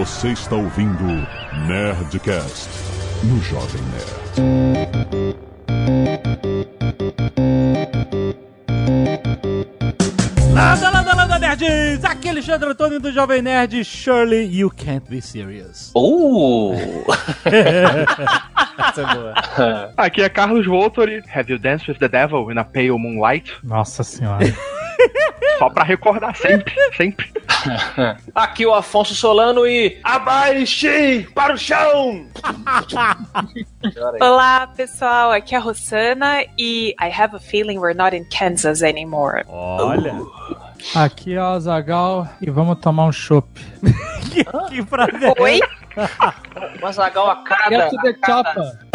Você está ouvindo Nerdcast no Jovem Nerd. Landa, landa, landa, nerds! Aqui é Alexandre Antônio do Jovem Nerd. Surely you can't be serious. Uh! Essa é boa. Aqui é Carlos Voltori. Have you danced with the devil in a pale moonlight? Nossa senhora. Só pra recordar sempre, sempre. Aqui o Afonso Solano e abaixe para o chão! Olá, pessoal. Aqui é a Rossana e I have a feeling we're not in Kansas anymore. Olha. Aqui é o Azagal e vamos tomar um chopp. que, que frase é Oi? Mas Agal a cada. Get to the a cada-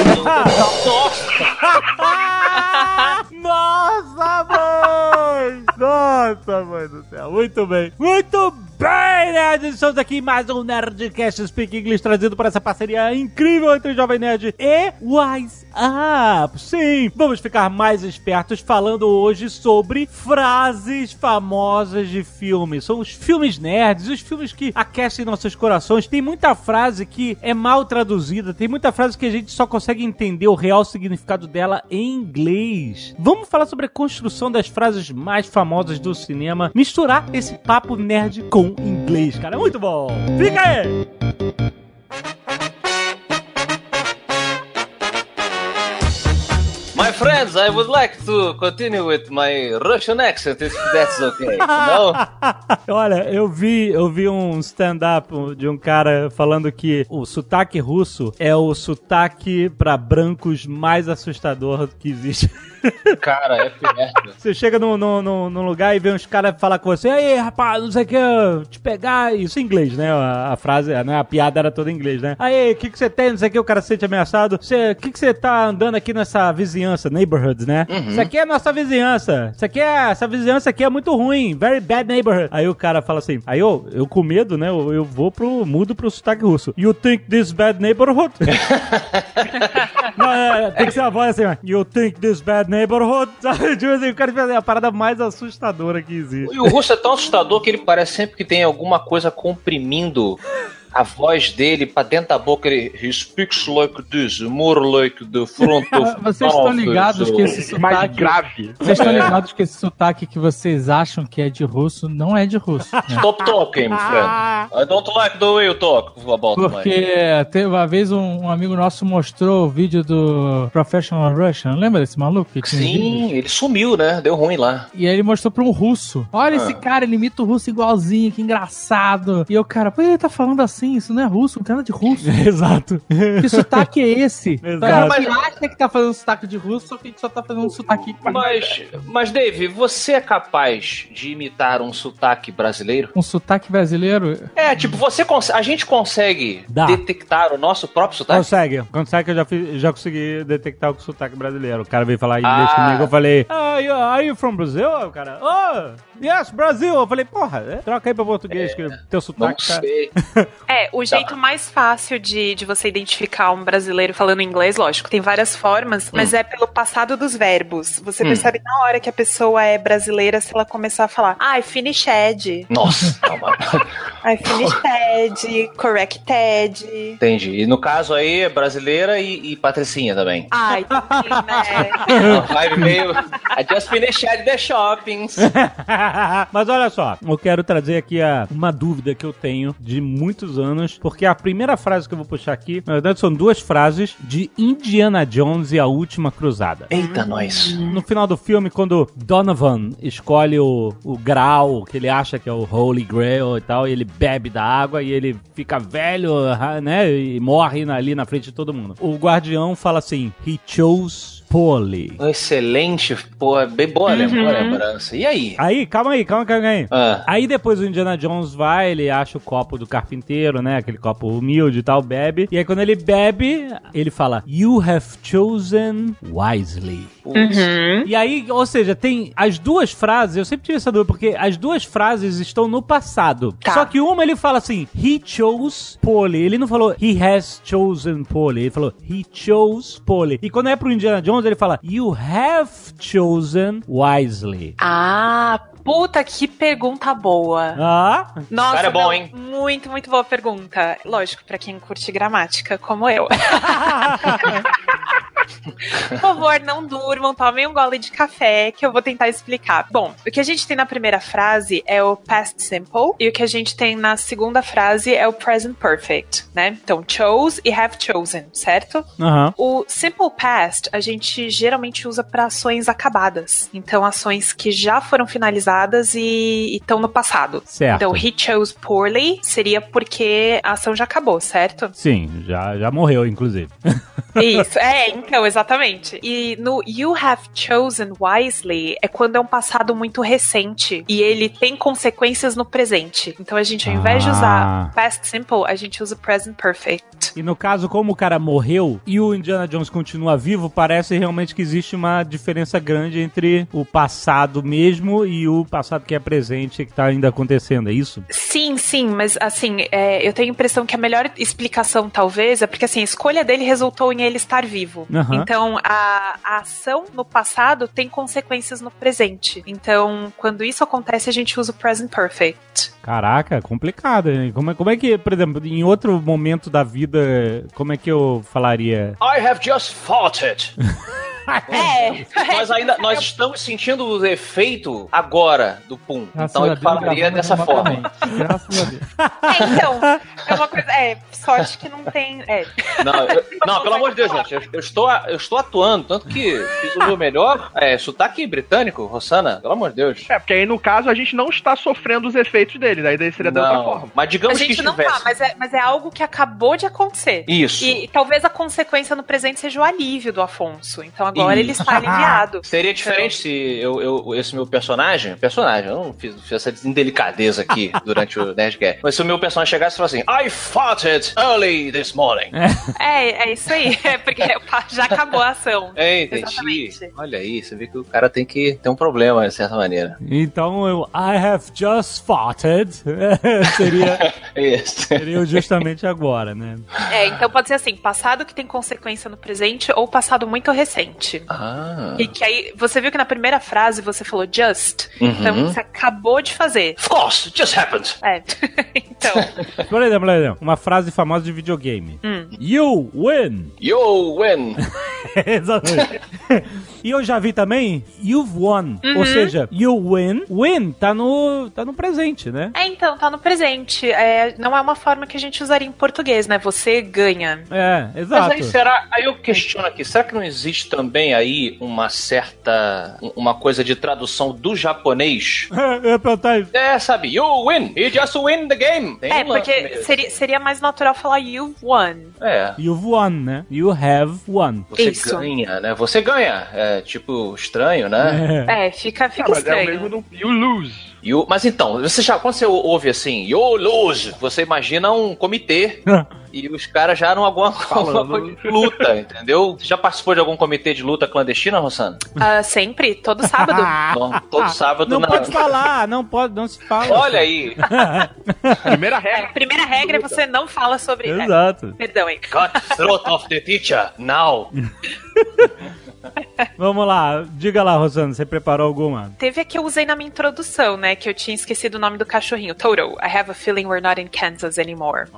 Nossa, mãe! Nossa, mãe do céu. Muito bem. Muito bem, nerds! Estamos aqui em mais um Nerdcast Speak English trazido para essa parceria incrível entre o Jovem Nerd e Wise Up. Sim, vamos ficar mais espertos falando hoje sobre frases famosas de filmes. São os filmes nerds, os filmes que aquecem nossos corações. Tem muita frase que é mal traduzida, tem muita frase que a gente só consegue entender o real significado dela em inglês. Vamos falar sobre a construção das frases mais famosas do cinema, misturar esse papo nerd com inglês, cara. É muito bom. Fica aí! Friends, I would like to continue with my Russian accent, if that's okay. No? Olha, eu vi, eu vi um stand-up de um cara falando que o sotaque russo é o sotaque pra brancos mais assustador que existe. Cara, é perto. Você chega num, num, num- lugar e vê uns caras falar com você, aí rapaz, não sei o que, te pegar. Isso em inglês, né? A, a frase, né? a piada era toda em inglês, né? Aí, o que, que você tem? Não sei o que, o cara se sente ameaçado. O que, que você tá andando aqui nessa vizinhança, neighborhoods, né? Isso aqui é nossa vizinhança. Isso aqui é. Essa vizinhança aqui é muito ruim. Very bad neighborhood. Aí o cara fala assim, aí eu, eu com medo, né? Eu, eu vou pro. mudo pro sotaque russo. You think this bad neighborhood? Não, é, tem que ser a voz assim, ó. You think this bad neighborhood? Sabe? Tipo assim, o cara fez a parada mais assustadora que existe. E o russo é tão assustador que ele parece sempre que tem alguma coisa comprimindo a voz dele pra dentro da boca. Ele he speaks like this, more like the front of Vocês estão ligados que esse Mais sotaque. grave. Vocês estão ligados que esse sotaque que vocês acham que é de russo não é de russo. né? Stop talking, friend. I don't like the way you talk about. Porque teve uma vez um, um amigo nosso mostrou o vídeo do Professional Russian. Lembra desse maluco que? Sim, ele sumiu, né? Deu ruim lá. E aí ele mostrou pra um russo. Olha esse cara, ele imita o russo igualzinho, que engraçado. E o cara, pô, ele tá falando assim, isso não é russo, não tem nada de russo. Exato. Que sotaque é esse? Exato. Cara, mas acha que tá fazendo sotaque de russo, só que a gente só tá fazendo um sotaque. Mas, mas Dave, você é capaz de imitar um sotaque brasileiro? Um sotaque brasileiro? É, tipo, você a gente consegue Dá. detectar o nosso próprio sotaque? Consegue, consegue, eu já, fiz, já consegui detectar o sotaque brasileiro. O cara veio falar inglês Ah. comigo, eu falei, ah, you- are you from Brazil? O cara, oh, yes, Brasil. Eu falei, porra, é, troca aí pra português, que teu sotaque tá... sei. É, o jeito mais fácil de, de você identificar um brasileiro falando inglês, lógico, tem várias formas, mas é pelo passado dos verbos. Você percebe na hora que a pessoa é brasileira se ela começar a falar, ai, finished, Nossa, calma. ai, finished, corrected, Entendi. E no caso aí é brasileira e, e patricinha também. ai, sim, né? Uma vibe meio. I just finished the shoppings. Mas olha só, eu quero trazer aqui a, uma dúvida que eu tenho de muitos anos, porque a primeira frase que eu vou puxar aqui, na verdade, são duas frases de Indiana Jones e a Última Cruzada. Eita, nós. No final do filme, quando Donovan escolhe o, o grau que ele acha que é o Holy Grail e tal, e ele bebe da água e ele fica velho, ah, né? E morre na- ali na frente de todo mundo. O guardião fala assim: He chose poorly. Excelente, pô, é bem boa lem- boa lembrança. E aí? Aí, calma aí, calma, calma aí. Ah. Aí depois o Indiana Jones vai, ele acha o copo do carpinteiro, né? Aquele copo humilde e tal, bebe. E aí quando ele bebe, ele fala: You have chosen wisely. E aí, ou seja, tem as duas frases, eu sempre tive essa dúvida, porque as duas frases estão no passado. Tá. Só que uma ele fala assim, he chose poorly. Ele não falou he has chosen poorly, ele falou he chose poorly. E quando é pro Indiana Jones, quando ele fala You have chosen wisely. Ah, puta que pergunta boa. Ah, Nossa, Cara, é bom, não, hein? Muito, muito boa pergunta. Lógico, pra quem curte gramática, como eu. Por favor, não durmam, tomem um gole de café que eu vou tentar explicar. Bom, o que a gente tem na primeira frase é o past simple e o que a gente tem na segunda frase é o present perfect, né? Então, chose e have chosen, certo? aham. O simple past a gente geralmente usa para ações acabadas. Então, ações que já foram finalizadas e estão no passado. Certo. Então, he chose poorly seria porque a ação já acabou, certo? Sim, já, já morreu, inclusive. Isso, é, então, exatamente. E no You Have Chosen Wisely é quando é um passado muito recente e ele tem consequências no presente. Então a gente, ao invés de Ah. usar past simple, a gente usa present perfect. E no caso, como o cara morreu e o Indiana Jones continua vivo, parece realmente que existe uma diferença grande entre o passado mesmo e o passado que é presente que tá ainda acontecendo, é isso? Sim, sim, mas assim, é, eu tenho a impressão que a melhor explicação, talvez, é porque assim, a escolha dele resultou em ele estar vivo. Aham. Então, a, a ação no passado tem consequências no presente. Então, quando isso acontece, a gente usa o present perfect. Caraca, complicado, hein? Como é, como é que, por exemplo, em outro momento da vida, como é que eu falaria? I have just fought it. É, nós ainda nós estamos sentindo o efeito agora do pum. Graças então a eu falaria dessa forma. Graças a Deus. É, então, é uma coisa. É, sorte que não tem. É. Não, eu- não, pelo amor de Deus, gente. Eu, eu estou, a- eu estou atuando, tanto que fiz o meu melhor. É, sotaque britânico, Rossana, pelo amor de Deus. É, porque aí no caso a gente não está sofrendo os efeitos dele, daí daí seria da outra Não, forma. mas A digamos que gente não estivesse. tá, mas é, mas é algo que acabou de acontecer. Isso. E, e talvez a consequência no presente seja o alívio do Afonso. Então agora ele Isso. está aliviado. Seria diferente se eu, eu- esse meu personagem, personagem, eu não fiz, fiz essa indelicadeza aqui durante o Nerdcast, mas se o meu personagem chegasse e falasse assim, I fought it early this morning. É, é isso aí. É porque já acabou a ação. É, entendi. Exatamente. Olha aí, você vê que o cara tem que ter um problema, de certa maneira. Então eu I have just farted seria, Isso. seria justamente agora, né? É, então pode ser assim, passado que tem consequência no presente ou passado muito recente. Ah. E que aí, você viu que na primeira frase você falou just. Uhum. Então você acabou de fazer. Of course, it just happened. É. então, Por exemplo, por exemplo, uma frase famosa de videogame. Hum. You win! You win. Exatamente. e eu já vi também You've won. Uhum. Ou seja, you win. Win tá no, tá no presente, né? é então, tá no presente. É, não é uma forma que a gente usaria em português, né? Você ganha. É, Mas exato. aí será, aí eu questiono aqui, será que não existe também aí uma certa, uma coisa de tradução do japonês? ia perguntar isso. É, sabe, you win, you just win the game. Tem É, um lance porque seria, seria mais natural falar you've won. É, You've won, né? You have won. você Isso. ganha, né? Você ganha. É tipo estranho, né? É. É, fica, Ah, fica mas é o estranho. mesmo do You Lose. You- mas então, você já, quando você ouve assim, you lose, você imagina um comitê e os caras já não alguma, alguma coisa de luta, entendeu? Você já participou de algum comitê de luta clandestina, Rossana? Ah, sempre, todo sábado. Não, todo sábado Não na- pode falar, não pode, não se fala. Olha aí. Primeira É, regra. a primeira regra é você não fala sobre. é, Exato. perdão, hein? Cut throat of the teacher now. Vamos lá, diga lá, Rosana, você preparou alguma? Teve a que eu usei na minha introdução, né? Que eu tinha esquecido o nome do cachorrinho. Toto, I have a feeling we're not in Kansas anymore.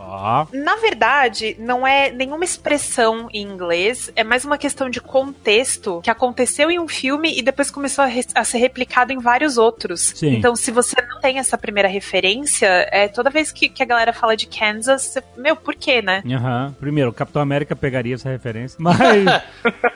Na verdade, não é nenhuma expressão em inglês, é mais uma questão de contexto que aconteceu em um filme e depois começou a, a ser replicado em vários outros. Sim. Então, se você não tem essa primeira referência, é toda vez que, que a galera fala de Kansas, você, meu, por quê, né? Aham. Primeiro, o Capitão América pegaria essa referência, mas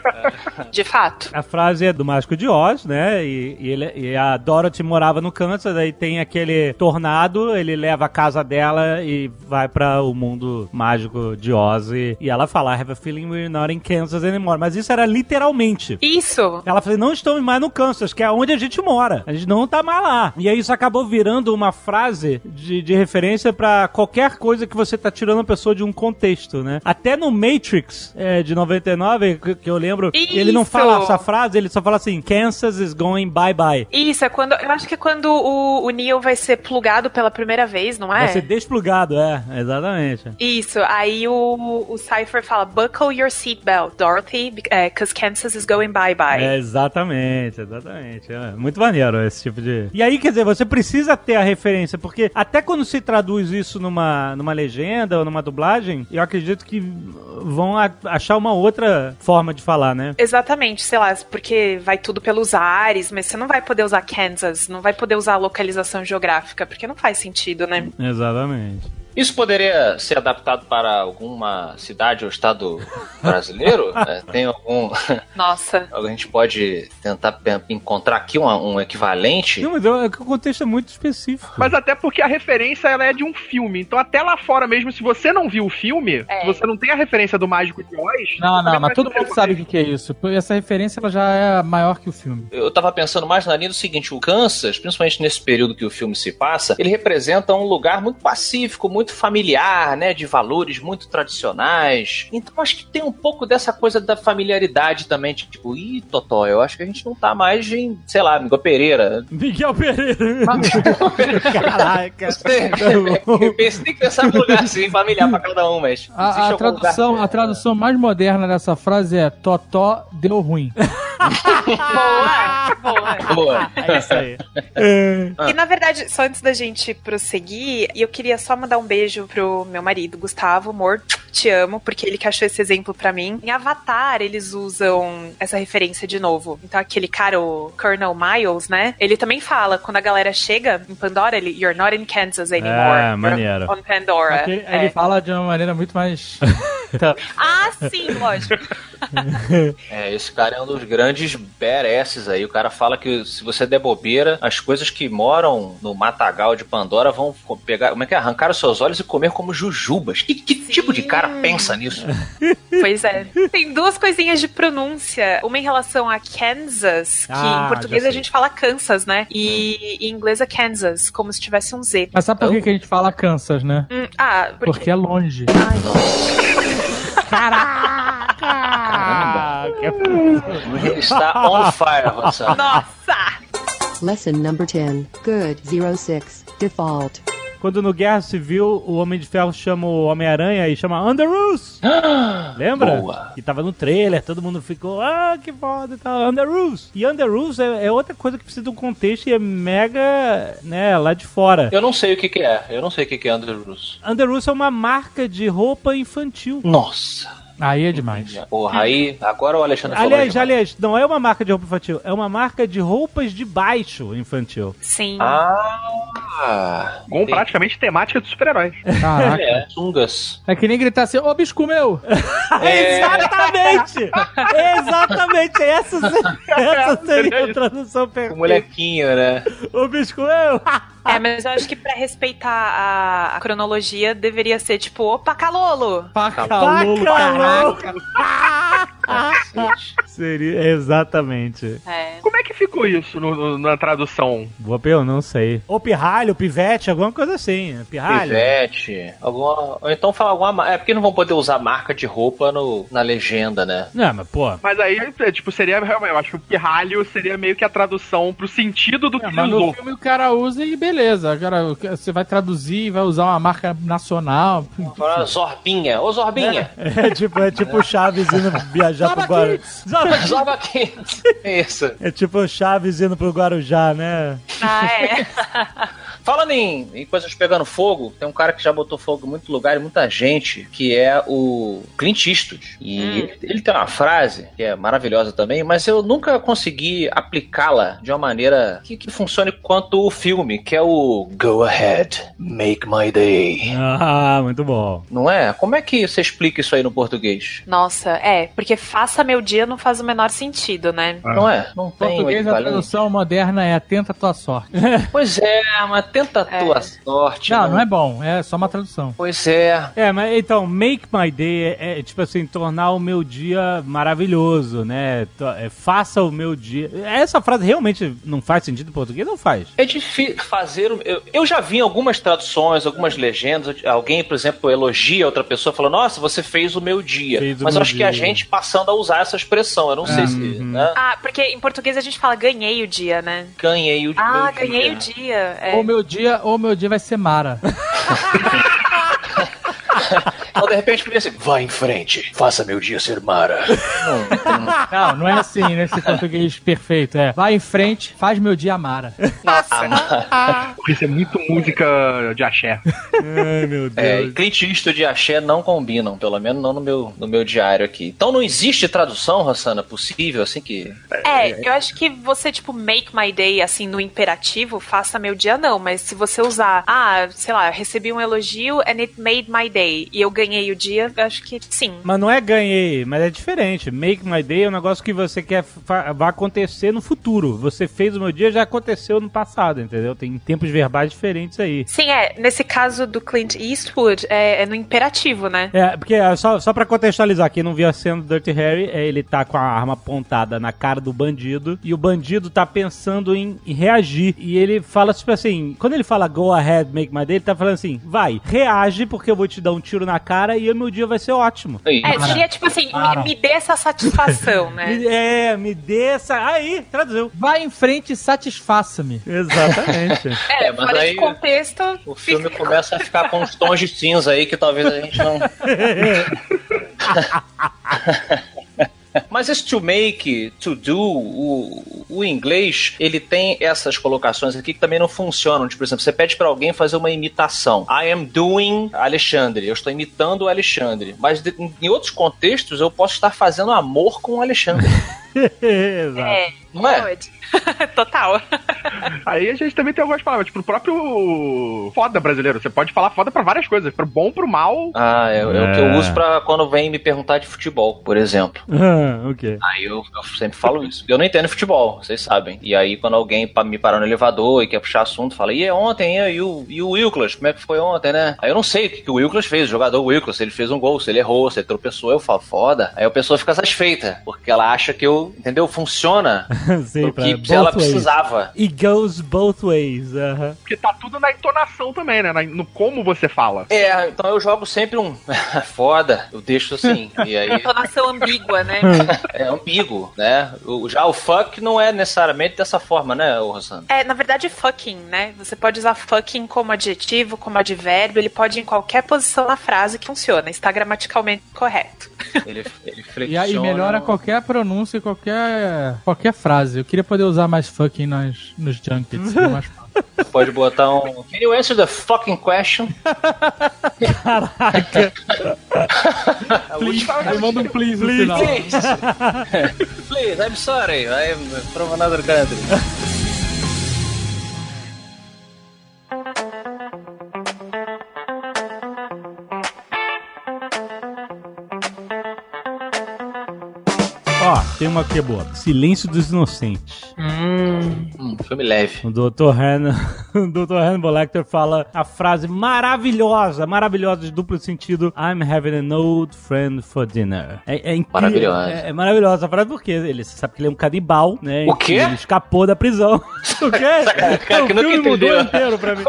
De fato. a frase é do Mágico de Oz, né? E, e ele- e a Dorothy morava no Kansas, aí tem aquele tornado, ele leva a casa dela e vai para o mundo mágico de Oz. E, e ela fala, I have a feeling we're not in Kansas anymore. Mas isso era literalmente. Isso. Ela falou, não estamos mais no Kansas, que é onde a gente mora. A gente não tá mais lá. E aí isso acabou virando uma frase de, de referência pra qualquer coisa que você tá tirando a pessoa de um contexto, né? Até no Matrix, é, de 99, que, que eu lembro, Isso! ele não fala essa frase, ele só fala assim: Kansas is going bye-bye. Isso, é quando. Eu acho que é quando o, o Neo vai ser plugado pela primeira vez, não é? Vai ser desplugado, é, exatamente. Isso, aí o, o Cypher fala: Buckle your seatbelt, Dorothy, because Kansas is going bye-bye. É, exatamente, exatamente. É muito maneiro esse tipo de. E aí, quer dizer, você precisa ter a referência, porque até quando se traduz isso numa, numa legenda ou numa dublagem, eu acredito que vão a- achar uma outra forma de falar, né? Exatamente, sei lá, porque vai tudo pelos ares, mas você não vai poder usar Kansas, não vai poder usar localização geográfica, porque não faz sentido, né? Exatamente. Isso poderia ser adaptado para alguma cidade ou estado brasileiro? É, tem algum. Nossa. A gente pode tentar encontrar aqui um, um equivalente? Não, mas é que o contexto é muito específico. Mas até porque a referência ela é de um filme. Então, até lá fora mesmo, se você não viu o filme, É. se você não tem a referência do Mágico de Oz. Não, não, mas todo mundo sabe o que, que é isso. Essa referência ela já é maior que o filme. Eu tava pensando mais na linha do seguinte: o Kansas, principalmente nesse período que o filme se passa, ele representa um lugar muito pacífico, muito familiar, né? De valores muito tradicionais. Então acho que tem um pouco dessa coisa da familiaridade também. de Tipo, ih, Totó, eu acho que a gente não tá mais em, sei lá, Miguel Pereira. Miguel Pereira. Caraca. Eu pensei tem que pensar num lugar assim, familiar pra cada um, mas. A, a tradução, lugar- a tradução mais moderna dessa frase é Totó deu ruim. Boa, boa. Boa. É isso aí. E na verdade, só antes da gente prosseguir, eu queria só mandar um beijo pro meu marido, Gustavo, amor, te amo, porque ele que achou esse exemplo pra mim. Em Avatar, eles usam essa referência de novo. Então aquele cara, o Colonel Miles, né? Ele também fala, quando a galera chega em Pandora, ele, you're not in Kansas anymore. É, maneiro. On Pandora. Aquele- É. Ele fala de uma maneira muito mais. Ah, sim, lógico. É, esse cara é um dos grandes badasses aí. O cara fala que se você der bobeira, as coisas que moram no matagal de Pandora vão pegar. Como é que é? Arrancar os seus olhos e comer como jujubas. Que, que tipo de cara pensa nisso? Pois é. Tem duas coisinhas de pronúncia. Uma em relação a Kansas, que Ah, em português a gente fala Kansas, né? E em inglês é Kansas, como se tivesse um Z. Mas sabe por que, que a gente fala Kansas, né? Hum, ah, porque... Porque é longe. Ele está on fire, Rossano. Nossa! Lesson number 10. Good. 06. Default. Quando no Guerra Civil o Homem de Ferro chama o Homem-Aranha e chama Underoos. Lembra? Boa. Que tava no trailer, todo mundo ficou, ah, que foda e tal. Underoos. E Underoos é, é outra coisa que precisa de um contexto e é mega, né, lá de fora. Eu não sei o que, que é. Eu não sei o que, que é Underoos. Underoos é uma marca de roupa infantil. Nossa. Aí é demais. Porra, aí. Agora o Alexandre falou. Aliás, aliás, não é uma marca de roupa infantil, é uma marca de roupas de baixo infantil. Sim. Ah. Com praticamente temática de super-heróis. Caraca. É, sungas. É que nem gritar assim, ô bisco meu! É. Exatamente! Exatamente! Essa, essa seria a tradução O perfeita. molequinho, né? O bisco eu! É, mas eu acho que pra respeitar a, a cronologia deveria ser tipo, opa, calolo! Pacalolo, caraca. Seria, exatamente. É. Como é que ficou isso no- no- na tradução? Boa eu não sei. Ou pirralho, pivete, alguma coisa assim. Pirralho. Pivete. Alguma... Ou então fala alguma. ma- É porque não vão poder usar marca de roupa no... na legenda, né? Não, mas pô. Mas aí, é, tipo, seria. Eu acho que o pirralho seria meio que a tradução pro sentido do que É, ele mas no usou. filme o cara usa e beleza. Agora você vai traduzir, vai usar uma marca nacional. Zorbinha. Ô Zorbinha. É tipo, é tipo o Chaves indo viajar pro Guarujá. Zorba aqui. Isso. É tipo o Chaves indo pro Guarujá, né? Ah, é. Falando em, em coisas pegando fogo, tem um cara que já botou fogo em muito lugar e muita gente, que é o Clint Eastwood. E ele, ele tem uma frase que é maravilhosa também, mas eu nunca consegui aplicá-la de uma maneira que, que funcione quanto o filme, que é o Go ahead, make my day. Ah, muito bom. Não é? Como é que você explica isso aí no português? Nossa, é, porque faça meu dia não faz o menor sentido, né? Não é? Não tem português, a tradução moderna é atenta à tua sorte. Pois é, mas tenta a tua sorte. Não, não é bom, é só uma tradução. Pois é. É, mas então, make my day é, é, tipo assim, tornar o meu dia maravilhoso, né? É, faça o meu dia. Essa frase realmente não faz sentido em português? Não faz. É difícil fazer. o- Eu, eu já vi em algumas traduções, algumas legendas, alguém, por exemplo, elogia outra pessoa falando: Nossa, você fez o meu dia. Fez Mas eu acho que a dia. gente passando a usar essa expressão. Eu não sei se. Né? Ah, porque em português a gente fala ganhei o dia, né? Ganhei o Ah, meu ganhei dia. o dia. É. Ou meu dia, ou meu dia vai ser Mara. Ou de repente podia ser: Vai em frente, faça meu dia ser Mara. Não, não é assim nesse português perfeito. É, vai em frente, faz meu dia Mara. Porque isso é muito música de axé. Ai, meu Deus. É, e Clint Eastwood e Axé não combinam, pelo menos não no meu, no meu diário aqui. Então não existe tradução, Rossana, possível, assim que. É, eu acho que você, tipo, make my day, assim, no imperativo, faça meu dia, não. Mas se você usar, ah, sei lá, eu recebi um elogio and it made my day, e eu ganhei o dia, acho que sim. Mas não é ganhei, mas é diferente. Make my day é um negócio que você quer vai acontecer no futuro. Você fez o meu dia, já aconteceu no passado, entendeu? Tem tempos verbais diferentes aí. Sim, é. Nesse caso do Clint Eastwood, é, é no imperativo, né? É, porque é, só, só pra contextualizar, quem não viu a cena do Dirty Harry, é, ele tá com a arma apontada na cara do bandido e o bandido tá pensando em, em reagir. E ele fala, tipo assim, quando ele fala go ahead, make my day, ele tá falando assim, vai, reage porque eu vou te dar um tiro na cara e o meu dia vai ser ótimo. Aí, É, seria tipo assim, me, me dê essa satisfação, né? É, me dê essa. Aí, traduziu. Vai em frente e satisfaça-me. Exatamente. É, É, mas fora aí de contexto, O filme começa a ficar com uns tons de cinza aí que talvez a gente não. Mas esse to make, to do, o, o inglês, ele tem essas colocações aqui que também não funcionam. Tipo, por exemplo, você pede pra alguém fazer uma imitação. I am doing Alexandre. Eu estou imitando o Alexandre. Mas de- em outros contextos, eu posso estar fazendo amor com o Alexandre. Exato. é, Não é? pode. Total. Aí a gente também tem algumas palavras, tipo, o próprio foda brasileiro. Você pode falar foda pra várias coisas, pro bom, pro mal. Ah, é, é o que eu É. uso pra quando vem me perguntar de futebol, por exemplo. Ah, ok. Aí eu, eu sempre falo isso. Eu não entendo futebol, vocês sabem. E aí, quando alguém me parar no elevador e quer puxar assunto, fala: e é ontem, e, e o, e o Wilklas, como é que foi ontem, né? Aí eu não sei o que, que o Wilklas fez, o jogador Wilklas, se ele fez um gol, se ele errou, se ele tropeçou, eu falo, foda. Aí a pessoa fica satisfeita, porque ela acha que eu, entendeu? Funciona. Sim, pra que both ela ways. precisava. It goes both ways. aham. Porque tá tudo na entonação também, né? Na- No como você fala. É, então eu jogo sempre um foda, eu deixo assim. E aí Entonação ambígua, né? é ambíguo, né? O- já o fuck não é necessariamente dessa forma, né, Rosana? É, na verdade, fucking, né? Você pode usar fucking como adjetivo, como advérbio, ele pode ir em qualquer posição na frase que funciona, está gramaticalmente correto. Ele, ele E flexiona. aí melhora qualquer pronúncia e qualquer, qualquer frase. Eu queria poder usar mais fucking nas, nos junkets. seria mais fácil. Pode botar um. Can you answer the fucking question? Caraca. Manda um please no final. Please. Please, I'm sorry. I'm from another country. Uma aqui boa. Silêncio dos Inocentes. Hum, filme leve. O Dr. Han, o Dr. Hannibal Lecter fala a frase maravilhosa, maravilhosa de duplo sentido. I'm having an old friend for dinner. É, é incrível. Maravilhosa. É, é maravilhosa a frase porque ele você sabe que ele é um canibal, né? O quê? Ele escapou da prisão. o quê? Cara, o que nunca filme mudou entendeu. inteiro pra mim.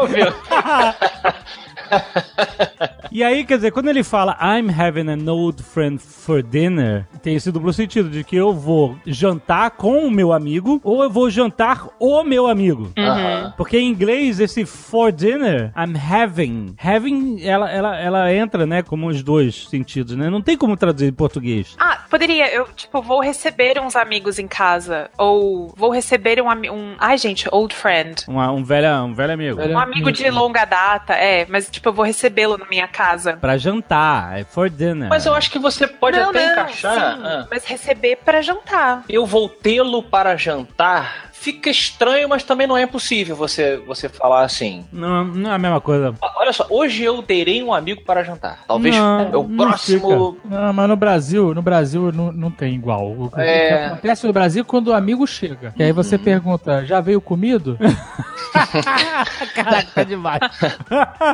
E aí, quer dizer, quando ele fala I'm having an old friend for dinner, tem esse duplo sentido de que eu vou jantar com o meu amigo ou eu vou jantar o meu amigo. Aham. Porque em inglês, esse for dinner, I'm having. Having, ela, ela, ela entra, né, como os dois sentidos, né? Não tem como traduzir em português. Ah, poderia, eu, tipo, vou receber uns amigos em casa. Ou vou receber um amigo. Um, ai, gente, old friend. Um, um, velho, um velho amigo. Velho- Um amigo de longa data, é, mas, tipo, eu vou recebê-lo na minha casa. Pra jantar, é for dinner. Mas eu acho que você pode não, até não, encaixar. sim, ah, mas receber pra jantar. eu vou tê-lo para jantar fica estranho, mas também não é impossível você, você falar assim. Não, não é a mesma coisa. Olha só, hoje eu terei um amigo para jantar. Talvez Não, é o não próximo. Não, mas no Brasil, no Brasil não, não tem igual. O, o É. que acontece no Brasil é quando o amigo chega. E aí você pergunta, já veio comido? Caraca, tá demais.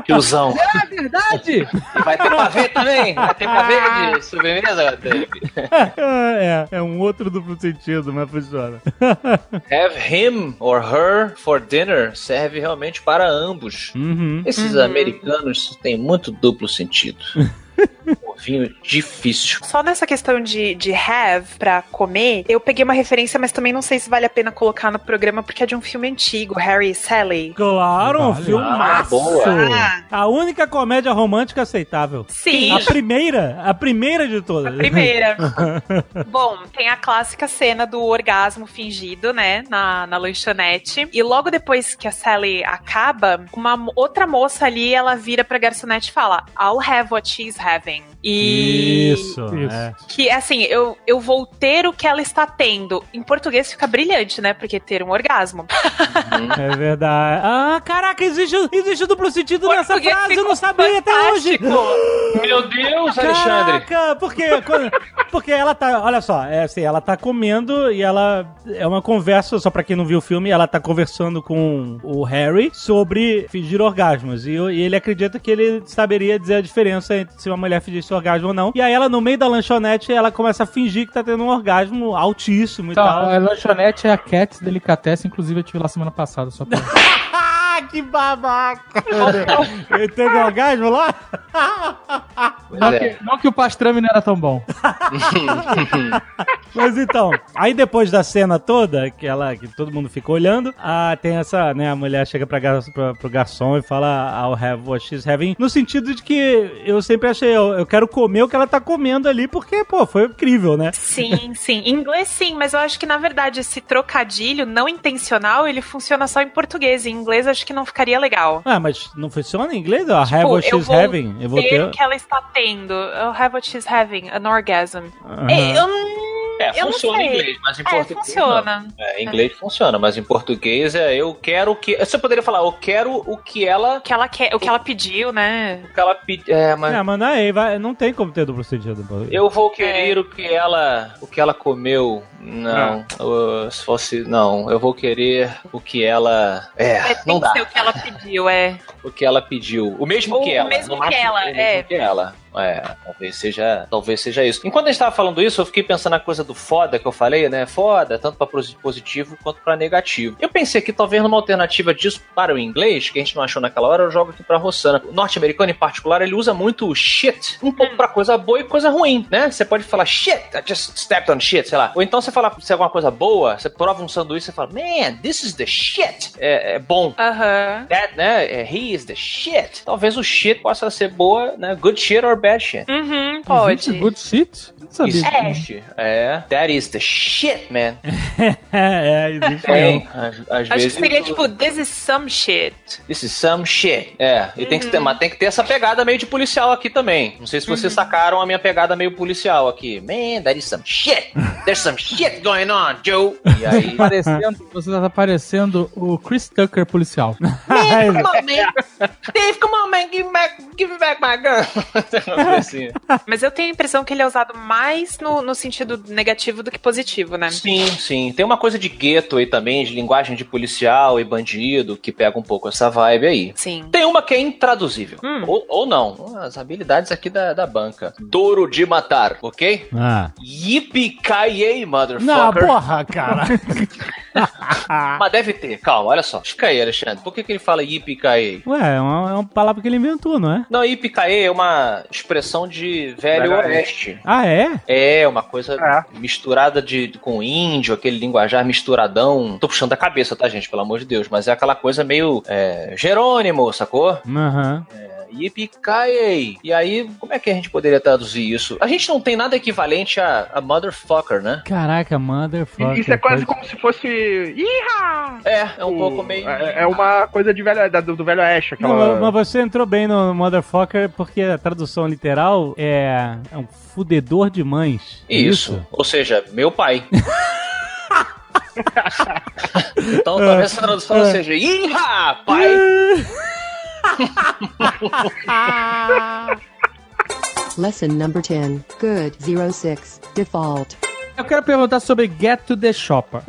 Tiozão. é verdade! E vai ter pavê também? Vai ter pavê de sobremesa, é, é um outro duplo sentido, mas funciona. Have him or her for dinner serve realmente para ambos. Uhum. Esses americanos têm muito duplo sentido. Povinho difícil. Só nessa questão de, de have pra comer, eu peguei uma referência, mas também não sei se vale a pena colocar no programa, porque é de um filme antigo, Harry e Sally. Claro, um Vale. filmaço. Ah, boa. Ah. A única comédia romântica aceitável. Sim. A primeira, a primeira de todas. A primeira. Bom, tem a clássica cena do orgasmo fingido, né? Na, na lanchonete. E logo depois que a Sally acaba, uma outra moça ali, ela vira pra garçonete e fala: I'll have what she's having. E. Isso, é. Que, assim, eu, eu vou ter o que ela está tendo. Em português fica brilhante, né? Porque ter um orgasmo. É verdade. Ah, caraca, existe, existe duplo sentido nessa frase, eu não sabia até hoje. fantástico. Meu Deus, Alexandre. Caraca, porque, porque ela tá, olha só, é assim, ela tá comendo e ela é uma conversa, só pra quem não viu o filme, ela tá conversando com o Harry sobre fingir orgasmos e, e ele acredita que ele saberia dizer a diferença entre se uma mulher fingisse orgasmo ou não. E aí ela, no meio da lanchonete, ela começa a fingir que tá tendo um orgasmo altíssimo e Então, tal. a lanchonete é a Cats Delicatessen, inclusive eu tive lá semana passada, só pra... Que babaca! ele teve um orgasmo lá? Não, é. que, não que o pastrame não era tão bom. Mas então, aí depois da cena toda, que ela, que todo mundo fica olhando, ah, tem essa, né, a mulher chega pra, pra, pro garçom e fala I'll have what she's having, no sentido de que eu sempre achei, eu, eu quero comer o que ela tá comendo ali, porque, pô, foi incrível, né? Sim, sim. Em inglês, sim, mas eu acho que, na verdade, esse trocadilho não intencional, ele funciona só em português. Em inglês, acho que não ficaria legal. Ah, mas não funciona em inglês? Ó, have Tipo, what she's vou having. Eu vou ter ter... que ela está tendo. I'll have what she's having, an orgasm. Aham. É, eu não... É, eu não funciona em inglês, mas em É, português. funciona. não. É, em inglês funciona, mas em português é eu quero que. Você poderia falar, eu quero o que ela. O que ela quer, o que ela pediu, né? O que ela pediu. É, mas. É, mas aí, vai, não tem como ter duplo sentido. Eu vou querer o que ela. O que ela comeu. Não. Uh, se fosse. Não. Eu vou querer o que ela. É, É, tem não que dá. ser o que ela pediu, é. O que ela pediu. O mesmo Ou que o ela. mesmo que ela, o mesmo é. que ela. É, talvez seja, talvez seja isso. Enquanto a gente tava falando isso, eu fiquei pensando na coisa do foda que eu falei, né? Foda, tanto pra posi- positivo quanto pra negativo. Eu pensei que talvez numa alternativa disso para o inglês, que a gente não achou naquela hora, eu jogo aqui pra Rossana. O norte-americano, em particular, ele usa muito o shit, um pouco pra coisa boa e coisa ruim, né? Você pode falar shit, I just stepped on shit, sei lá. Ou então você fala se é alguma coisa boa, você prova um sanduíche e você fala, man, this is the shit. É, é bom. Aham. That, né? é, He is the shit. Talvez o shit possa ser boa, né? Good shit or bad shit. Uhum, pode. Existe good shit? Não sabia. Existe. É. That is the shit, man. é, existe Tem. mesmo. Às, às Acho vezes. que seria tipo, this is some shit. This is some shit. É. E tem que ter, mas tem que ter essa pegada meio de policial aqui também. Não sei se vocês sacaram a minha pegada meio policial aqui. Man, that is some shit. There's some shit going on, Joe. E aí. Parecendo, você tá parecendo o Chris Tucker policial. Man, come on, man. Dave, come on, man. Give, back, give me back my gun. Assim. Mas eu tenho a impressão que ele é usado mais no, no sentido negativo do que positivo, né? Sim, sim. Tem uma coisa de gueto aí também, de linguagem de policial e bandido, que pega um pouco essa vibe aí. Sim. Tem uma que é intraduzível. Hum. Ou, ou não. As habilidades aqui da, da banca. Douro de matar, ok? Ah. Yippee-ki-yay, Não, motherfucker. porra, cara. Mas deve ter, calma, olha só. Fica aí, Alexandre. Por que, que ele fala yippee-ki-yay? Ué, é uma, é uma palavra que ele inventou, não é? Não, yippee-ki-yay é uma expressão de velho oeste. Ah, é? É, uma coisa É. misturada de, com índio, aquele linguajar misturadão. Tô puxando a cabeça, tá, gente? Pelo amor de Deus. Mas é aquela coisa meio é, Jerônimo, sacou? Aham. Yippee E aí, como é que a gente poderia traduzir isso? A gente não tem nada equivalente a, a motherfucker, né? Caraca, motherfucker. Isso é quase coisa- como se fosse. Iha! É, é um pouco meio. É, é uma coisa de velho, da- do, do velho oeste. Não, Aquela... mas- mas você entrou bem no motherfucker porque a tradução literal é, é um fudedor de mães. É Isso. Ou seja, meu pai. Então talvez a tradução seja Ih, rapaz! Lesson number 10. Good 06. Default. Eu quero perguntar sobre Get to the Shopper.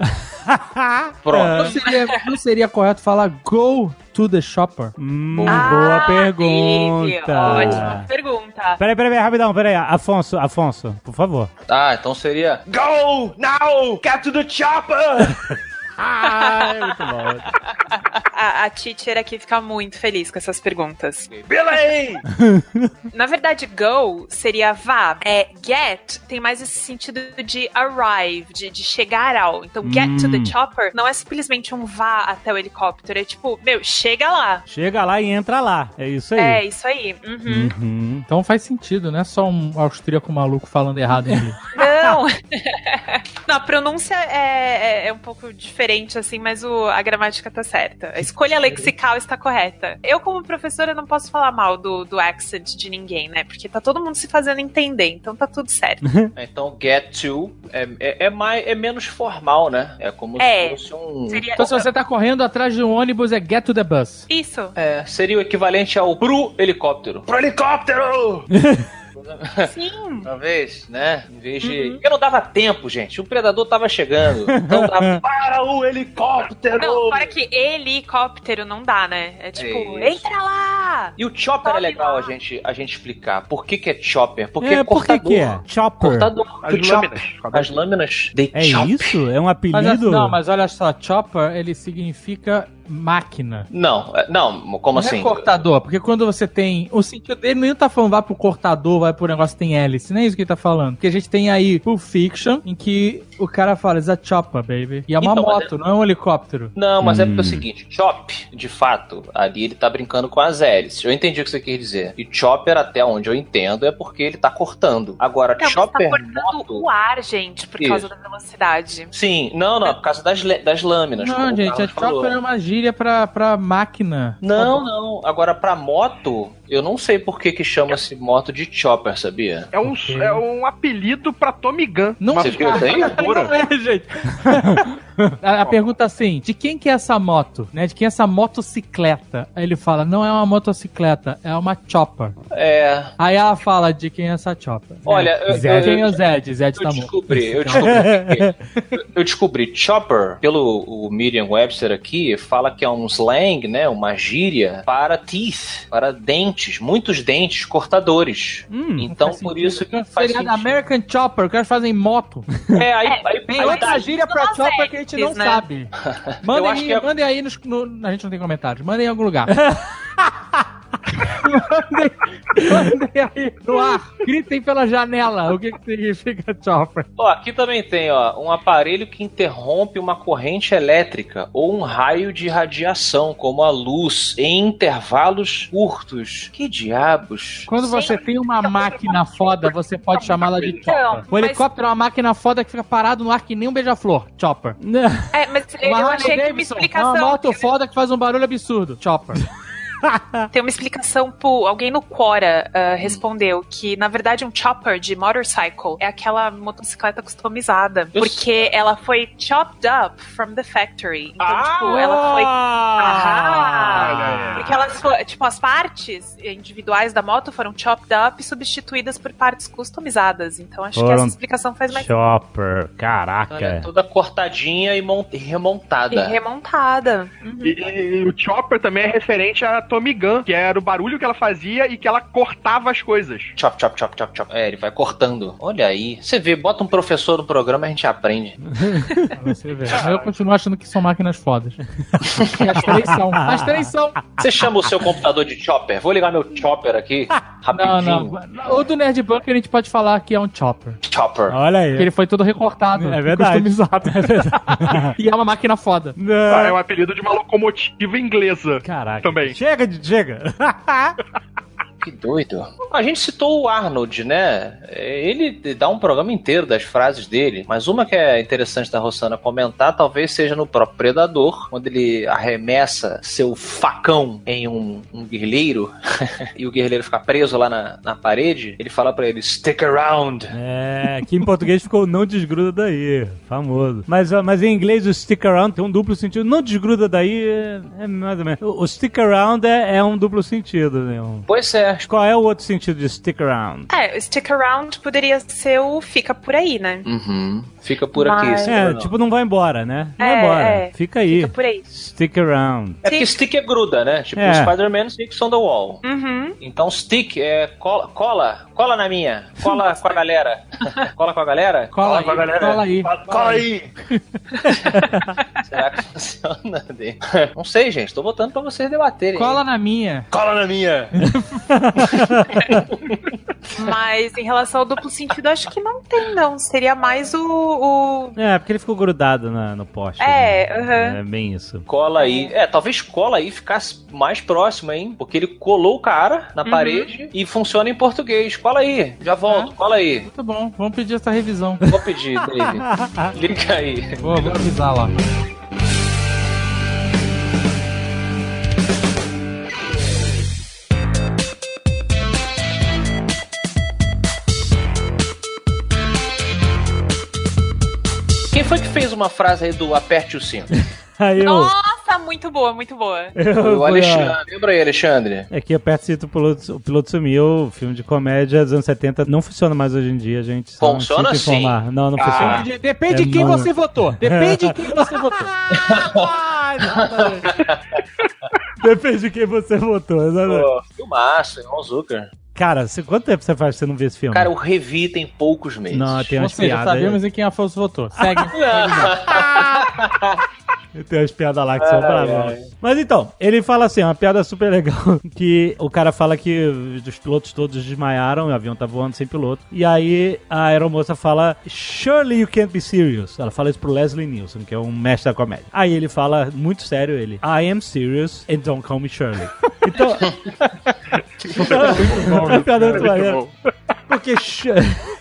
Não Pronto. seria, não seria correto falar Go to the Shopper? Hum, Ah, boa pergunta. Ótima pergunta. Peraí, peraí, peraí, rapidão, peraí. Afonso, Afonso, por favor. Ah, então seria Go now! Get to the chopper! É muito bom. A, a teacher aqui fica muito feliz com essas perguntas. Billy! Na verdade, go seria vá. É, get tem mais esse sentido de arrive, de, de chegar ao. Então, get to Hum. the chopper não é simplesmente um vá até o helicóptero. É tipo, meu, chega lá. Chega lá e entra lá. É isso aí. É, isso aí. Uhum. Uhum. Então faz sentido, não é só um austríaco maluco falando errado em inglês. Não. não, a pronúncia é, é, é um pouco diferente, assim, mas o, a gramática tá certa. A escolha lexical está correta. Eu, como professora, não posso falar mal do, do accent de ninguém, né? Porque tá todo mundo se fazendo entender, então tá tudo certo. Então, get to é, é, é mais, é menos formal, né? É como É. se fosse um. Seria, Então se você tá correndo atrás de um ônibus, é Get to the Bus. Isso. É, seria o equivalente ao pro helicóptero. Pro helicóptero! Sim. Talvez, né? Em vez de. Porque não dava tempo, gente. O predador tava chegando. Então dava. Para o helicóptero! Não, para que helicóptero não dá, né? É tipo, É entra lá! E o chopper é Sobe legal lá. a gente, a gente explicar. Por que, que é chopper? Porque é, é por que cortador. que é? Chopper. Cortador. As lâminas. As lâminas de É chop. isso? É um Mas, apelido? assim, não, mas olha só, chopper, ele significa máquina. Não, é- não, como não assim? é cortador, porque quando você tem. O sentido dele não tá falando vai pro cortador, vai pro negócio que tem hélice. Não é isso que ele tá falando. Porque a gente tem aí Pulp Fiction, em que o cara fala, it's a chopper, baby. E é uma Então, moto, não é um helicóptero. Não, mas é porque é o Hum. seguinte, chop, de fato, ali ele tá brincando com as hélices. Eu entendi o que você quer dizer. E chopper, até onde eu entendo, é porque ele tá cortando. Agora, Não, tá chopper cortando moto... o ar, gente, por causa da velocidade. Sim, não, não, por causa das, das lâminas. Não, o gente, a falou. chopper é uma gíria pra, pra máquina. Não, não. Agora, pra moto, eu não sei por que que chama-se moto de chopper, sabia? É um, é um apelido pra Tommy Gun. Não, Você viu isso aí? não é, gente. A, a pergunta assim, de quem que é essa moto? Né? De quem é essa motocicleta? Aí ele fala, não é uma motocicleta, é uma chopper. É. Aí ela fala de quem é essa chopper. Olha, É. eu- Zed. eu- quem é o Zed? Zed Eu tá morto. descobri, eu descobri. eu descobri. Chopper, pelo o Merriam-Webster aqui, fala que é um slang, né? Uma gíria para teeth, para dentes, muitos dentes cortadores. Hum, então, por sentido. isso que faz sentido. American Chopper, os caras fazem moto. É, aí, É, aí, aí outra tá- gíria pra chopper que a gente não né? sabe. Mandem aí, que é- mandem aí nos, no- A gente não tem comentários. Mandem em algum lugar. mandem, mandem aí no ar. Gritem pela janela. O que, que significa chopper? Ó, aqui também tem, ó, um aparelho que interrompe uma corrente elétrica ou um raio de radiação, como a luz, em intervalos curtos. Que diabos? Quando você tem uma máquina foda, você pode chamá-la de chopper. Não, O helicóptero é uma máquina foda que fica parado no ar que nem um beija-flor. Chopper. É, mas eu achei que uma explicação. uma moto foda que faz um barulho absurdo. Chopper. Tem uma explicação pro. Alguém no Quora ah, respondeu que, na verdade, um chopper de motorcycle é aquela motocicleta customizada. Eu Porque ela foi chopped up from the factory. Então, Ah! tipo, ela foi. Ah! Aham! Porque elas foram. Tipo, as partes individuais da moto foram chopped up e substituídas por partes customizadas. Então acho que Foram essa explicação faz mais Chopper, Ela é caraca. toda cortadinha e, e E remontada. remontada. Uhum. E, e o Chopper também é referente a Tommy Gun, que era o barulho que ela fazia e que ela cortava as coisas. Chop, chop, chop, chop, chop. É, ele vai cortando. Olha aí. Você vê, bota um professor no programa e a gente aprende. Você. Mas eu continuo achando que são máquinas fodas. As três são. As três são. Você chama o seu computador de chopper? Vou ligar meu chopper aqui, rapidinho. não. O do Nerd Bunker a gente pode falar que é um chopper. Chopper. Olha aí. Porque ele foi todo recortado. É verdade. Customizado. e é uma máquina foda. Ah, É Não. um apelido de uma locomotiva inglesa. Caraca. Também. Chega, de- chega. Que doido. A gente citou o Arnold, né? Ele dá um programa inteiro das frases dele, mas uma que é interessante da Rossana comentar talvez seja no próprio Predador, quando ele arremessa seu facão em um, um guerrilheiro e o guerrilheiro fica preso lá na, na parede. Ele fala pra ele: stick around. É, que em português ficou não desgruda daí, famoso. Mas, mas em inglês o stick around tem um duplo sentido. Não desgruda daí é, é mais ou menos. O, o stick around é, é um duplo sentido, né? Pois é. Qual é o outro sentido de stick around? É, o stick around poderia ser o fica por aí, né? Uhum. Fica por aqui. Mas- stick É, around. tipo, não vai embora, né? Não É, vai embora. é. Fica aí. Fica por aí. Stick around. É porque stick é gruda, né? Tipo, É. o Spider-Man sticks on the wall. Uhum. Então stick é cola, cola, cola na minha, cola com a galera. cola com a galera? Cola aí, com a galera. cola aí. Cola aí! Será que funciona? Não sei, gente. Tô botando pra vocês debaterem. Cola na minha. Cola na minha! Mas em relação ao duplo sentido, acho que não tem, não. Seria mais o. o... É, porque ele ficou grudado na- no poste. É, né? aham. É bem isso. Cola aí. É, talvez cola aí ficasse mais próximo, hein? Porque ele colou o cara na parede e funciona em português. Cola aí. Já volto. Cola aí. Muito bom, vamos pedir essa revisão. Vou pedir, David. Liga aí. Vou, vou avisar lá. Quem foi que fez uma frase aí do aperte o cinto? Aí eu. Nossa, muito boa, muito boa. Foi o Alexandre. Lembra aí, Alexandre? É que aperto cito o piloto, o piloto sumiu, o filme de comédia dos anos 70 não funciona mais hoje em dia, gente. Só Funciona sim. informar. Não, não Ah. funciona. Depende, depende É de quem mano. você votou. Depende de quem você votou. Depende de quem você votou. exatamente. Pô, filmaço, irmão Zucker. Cara, você- quanto tempo você faz que você não vê esse filme? Cara, eu revi tem poucos meses. Não, tem Ou umas seja, piadas. sabemos em quem Afonso votou. Segue. Tem umas piadas lá que são bravas. Mas então, ele fala assim, uma piada super legal, que o cara fala que os pilotos todos desmaiaram, o avião tá voando sem piloto. E aí a aeromoça fala, Surely you can't be serious. Ela fala isso pro Leslie Nielsen, que é um mestre da comédia. Aí ele fala, muito sério, ele, I am serious and don't call me Shirley. Então... Porque Sh-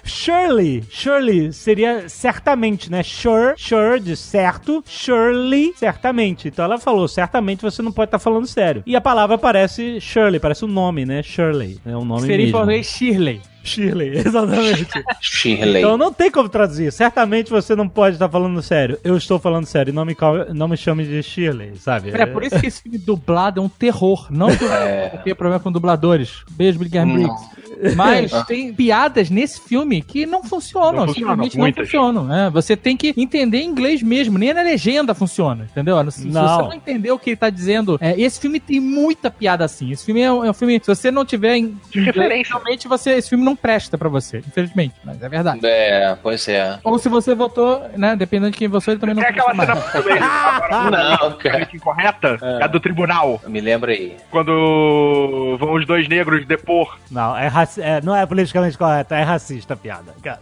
Shirley, Shirley seria certamente, né? Sure, sure de certo, Shirley, certamente. Então ela falou, certamente você não pode estar falando sério. E a palavra parece Shirley, parece um nome, né? Shirley. É um nome Seria em mesmo. português Shirley. Shirley, exatamente. Shirley. então não tem como traduzir. Certamente você não pode estar falando sério. Eu estou falando sério. Não me, não me chame de Shirley, sabe? É por isso que esse filme dublado é um terror. Não que eu tenha problema com dubladores. Beijo, Guilherme Briggs. Mas tem piadas nesse filme que não funcionam. Não simplesmente não funcionam. né? Você tem que entender inglês mesmo. Nem na legenda funciona. Entendeu? Se, se Não. você não entender o que ele tá dizendo. é, esse filme tem muita piada assim. Esse filme é um, é um filme. Se você não tiver em referência. realmente você, esse filme não presta pra você. Infelizmente. Mas é verdade. É, pois é. Ou se você votou, né? Dependendo de quem você, ele também não É aquela cena mais. também, agora, Não, cara. incorreta, é a do tribunal. Me lembra aí. Quando vão os dois negros depor. Não, é, raci- é, não é politicamente correto, é racista a piada, cara.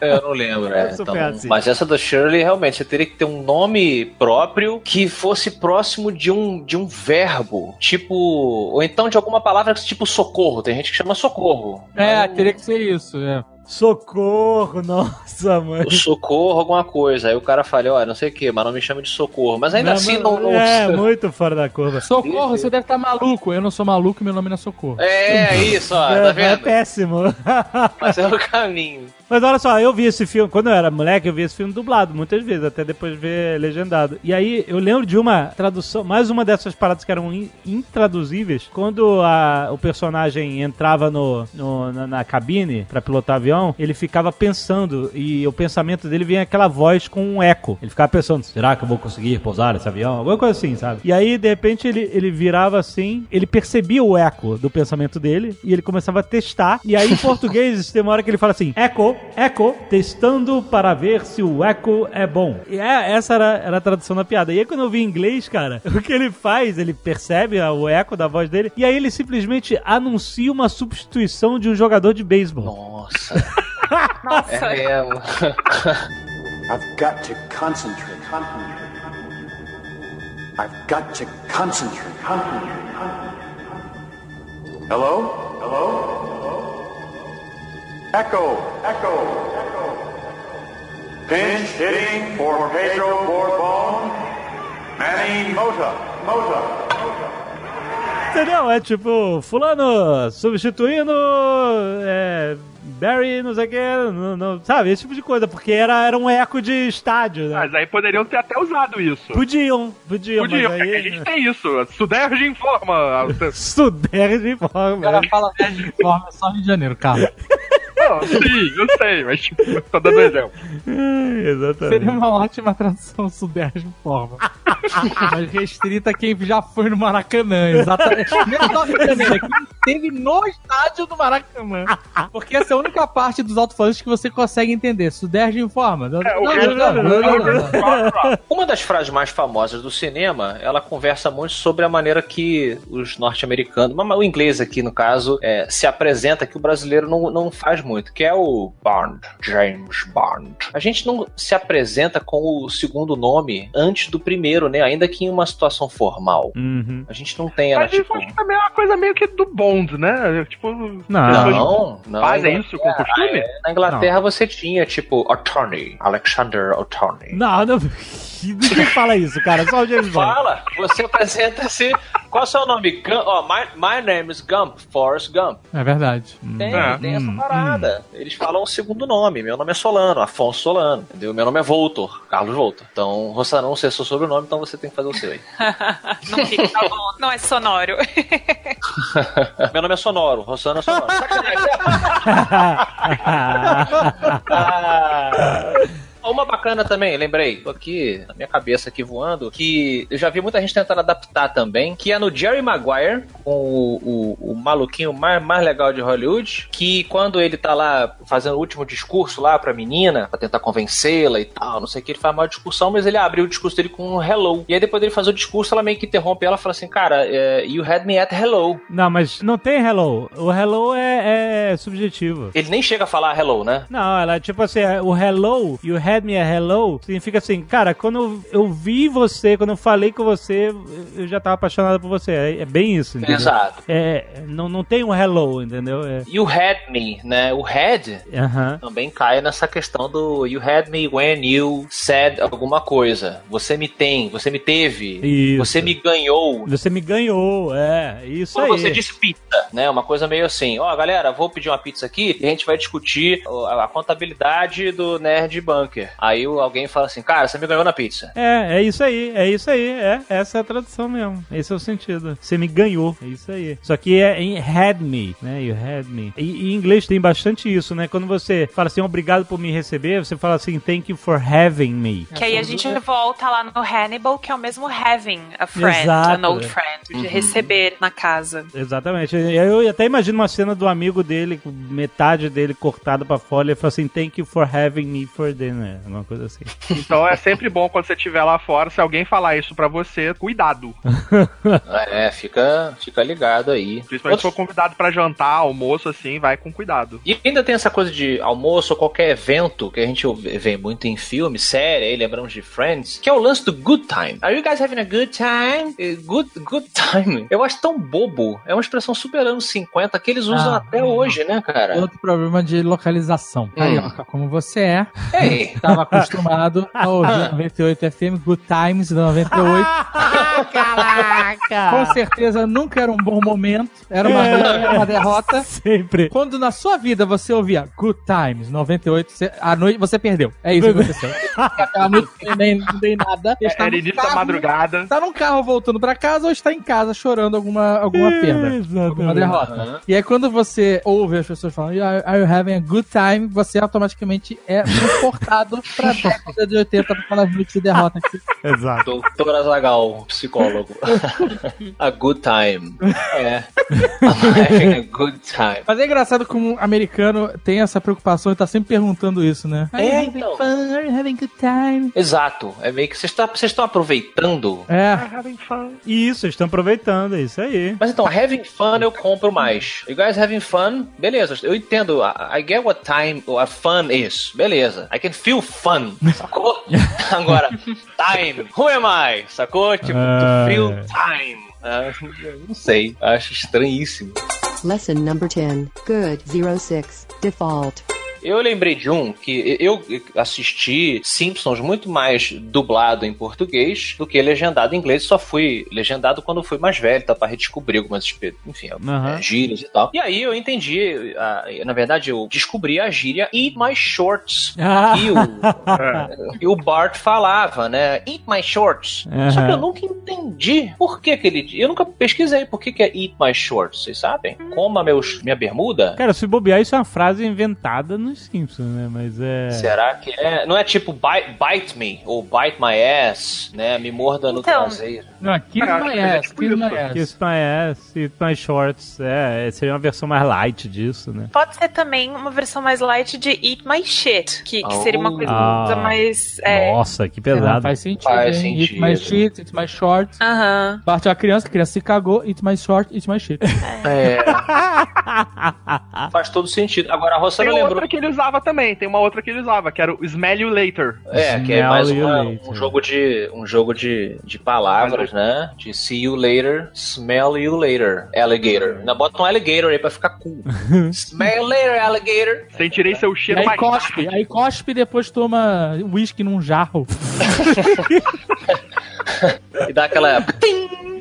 Eu não lembro, é. então, mas essa do Shirley, realmente, você teria que ter um nome próprio que fosse próximo de um, de um verbo. Tipo. Ou então de alguma palavra tipo socorro. Tem gente que chama socorro. É, teria que ser isso. É. Socorro, nossa, mãe. O socorro, alguma coisa. Aí o cara fala, ó, não sei o que, mas não me chame de socorro. Mas ainda assim não. não- É, muito fora da curva. Socorro, você deve estar maluco. Eu não sou maluco, meu nome não é Socorro. É, isso, ó, é, tá é vendo? péssimo. Mas é o caminho. Mas olha só, eu vi esse filme, quando eu era moleque, eu vi esse filme dublado muitas vezes, até depois de ver legendado. E aí eu lembro de uma tradução, mais uma dessas paradas que eram in- intraduzíveis, quando a- o personagem entrava no, no- na, na cabine pra pilotar avião, ele ficava pensando, e o pensamento dele vinha aquela voz com um eco. Ele ficava pensando, será que eu vou conseguir pousar esse avião? Alguma coisa assim, sabe? E aí, de repente, ele, ele virava assim, ele percebia o eco do pensamento dele, e ele começava a testar, e aí em português tem uma hora que ele fala assim, eco, eco, testando para ver se o eco é bom. E é- essa era, era a tradução da piada. E aí quando eu vi em inglês, cara, o que ele faz, ele percebe o eco da voz dele, e aí ele simplesmente anuncia uma substituição de um jogador de beisebol. Nossa. Nossa. É mesmo. I've got to concentrate. Concentrate. I've got to concentrate. Concentrate. Concentrate. Hello? Hello? Echo, echo, echo. Pinch hitting for Pedro Borbon. Manny Mota, Mota. Entendeu? É tipo, fulano substituindo é, Barry, não sei o que, não, não- sabe? Esse tipo de coisa, porque era, era um eco de estádio, né? Mas aí poderiam ter até usado isso. Podiam, podiam, Podiam, mas porque a aí... gente tem isso. Suderge informa. Suder de O forma. cara fala de forma só Rio de Janeiro, cara. Não, sim, eu sei, mas tipo, tô dando um exemplo. Exatamente. Seria uma ótima tradução Sudeste forma. Mas restrita a quem já foi no Maracanã, exatamente. Mesmo só é quem esteve no estádio do Maracanã. Porque essa é a única parte dos alto-falantes que você consegue entender. Sudeste informa. É, Não, não, não, não, não, não. Uma das frases mais famosas do cinema, ela conversa muito sobre a maneira que os norte-americanos, o inglês aqui no caso, é, se apresenta que o brasileiro não, não faz muito, que é o Bond, James Bond. A gente não se apresenta com o segundo nome antes do primeiro, né? Ainda que em uma situação formal. Uhum. A gente não tem ela, Mas isso tipo... que também é uma coisa meio que do Bond, né? Tipo, Não. Não, não. fazem isso com costume? Na Inglaterra você tinha, tipo, Attorney, Alexander Attorney. Não, não. Ninguém fala isso, cara. Só o James Bond. Fala, você apresenta-se. Qual é o seu nome? Gump, ó, my, my name is Gump, Forrest Gump. É verdade. Tem, É. tem essa Hum, parada. Eles falam o segundo nome. Meu nome é Solano, Afonso Solano. Entendeu? Meu nome é Voltor, Carlos Voltor. Então, Rossanão, não sei seu sobrenome, então você tem que fazer o seu aí. Não fica, tá bom. Não é sonoro. Meu nome é Sonoro, Rossano é Sonoro. Sacanagem. Uma bacana também, lembrei, tô aqui na minha cabeça aqui voando, que eu já vi muita gente tentando adaptar também, que é no Jerry Maguire, com o, o, o maluquinho mais, mais legal de Hollywood, que quando ele tá lá fazendo o último discurso lá pra menina, pra tentar convencê-la e tal, não sei o que, ele faz uma discussão, mas ele abre o discurso dele com um hello. E aí depois dele fazer o discurso, ela meio que interrompe ela e fala assim, cara, é, you had me at hello. Não, mas não tem hello. O hello é, é subjetivo. Ele nem chega a falar hello, né? Não, ela, tipo assim, o hello, you had me a hello, significa assim, cara, quando eu vi você, quando eu falei com você, eu já tava apaixonado por você. É, é bem isso, entendeu? Exato. É, não, não tem um hello, entendeu? É, You had me, né? O had aham. também cai nessa questão do you had me when you said alguma coisa. Você me tem, você me teve, Isso. você me ganhou. Você me ganhou, é, isso Quando aí. você disse pizza, né? Uma coisa meio assim, ó, galera, vou pedir uma pizza aqui e a gente vai discutir a contabilidade do Nerd Bunker. Aí o- alguém fala assim, cara, você me ganhou na pizza. É, é isso aí, é isso aí, é, essa é a tradução mesmo. Esse é o sentido. Você me ganhou, é isso aí. Só que é em had me, né? You had me. E, em inglês tem bastante isso, né? Quando você fala assim, obrigado por me receber, você fala assim, thank you for having me. Que aí a gente volta lá no Hannibal, que é o mesmo having a friend, Exato, an old é. friend, de receber na casa. Exatamente. Eu até imagino uma cena do amigo dele, com metade dele cortada pra fora, e ele fala assim, thank you for having me for dinner. Alguma coisa assim. Então é sempre bom quando você estiver lá fora, se alguém falar isso pra você, cuidado. É, fica, fica ligado aí. Principalmente se for convidado pra jantar, almoço, assim, vai com cuidado. E ainda tem essa coisa de almoço ou qualquer evento que a gente vê muito em filme, série, aí lembramos de Friends, que é o lance do good time. Are you guys having a good time? Eh, Good, good time. Eu acho tão bobo. É uma expressão super anos 50 que eles usam Ah, até hum. hoje, né, cara? Outro problema de localização. Carioca, como você é, Ei, estava acostumado a ouvir 98 FM, Good Times da 98. Caraca! Com certeza nunca era um bom momento, era uma, era uma derrota. Sempre. Quando na sua vida você ouvia Good Times 98, você, a noite você perdeu. É isso que aconteceu. A noite nem, não dei nada. Está Era no início da madrugada. Está num carro voltando pra casa ou está em casa chorando alguma, alguma perda. Exatamente. Alguma derrota. Aham. E aí, quando você ouve as pessoas falando, "Are are you having a good time? Você automaticamente é transportado pra década de 80 pra aquelas noites de derrota aqui. Exato. Doutor Azagal, psicólogo. a good time. É. I'm having a good time. Mas é engraçado como um americano tem essa preocupação e tá sempre perguntando isso, né? Are you É, having então. fun? Are you having good time? Exato. É meio que vocês tá- vocês estão aproveitando. É. Isso, eles estão aproveitando, é isso aí. Mas então, having fun eu compro mais. You guys having fun? Beleza, eu entendo. I, I get what time, what fun is. Beleza. I can feel fun. Sacou? Agora, time. Who am I? Sacou? Tipo, Ah. to feel time. Ah, não sei. Acho estranhíssimo. Lesson number 10. Good 06. Default. Eu lembrei de um que eu assisti Simpsons muito mais dublado em português do que legendado em inglês. Só fui legendado quando fui mais velho, tá? Pra redescobrir algumas, enfim, é, gírias e tal. E aí eu entendi, a- na verdade eu descobri a gíria Eat My Shorts. Ah. E o, e o Bart falava, né? Eat My Shorts. Aham. Só que eu nunca entendi por que que ele... Eu nunca pesquisei por que que é Eat My Shorts, vocês sabem? Coma meus, minha bermuda? Cara, se bobear, isso é uma frase inventada nos Simpsons, né? Mas é. Será que é? Não é tipo bite, bite me ou bite my ass, né? Me morda no Então. traseiro. Não, kiss Cara, my que é ass, tipo kiss isso. my ass. Kiss my ass, eat my shorts. É, seria uma versão mais light disso, né? Pode ser também uma versão mais light de Eat My Shit, que, que seria uma coisa Ah. mais. É. Nossa, que Ah, pesado. faz sentido. Faz hein? Eat sentido. my shit, eat my shorts. Aham. Bate a criança, a criança se cagou, eat my short, eat my shit. É. Faz todo sentido. Agora a Rossana lembrou. outra que ele usava também, tem uma outra que ele usava, que era o Smell You Later. É, que é mais uma- um jogo de um jogo de, de palavras, né? De see you later, smell you later, alligator. Ainda bota um alligator aí pra ficar cool. smell you later, alligator. Sentirei seu cheiro aí mais cospe, aí cospe e depois toma whisky num jarro. E dá aquela tim,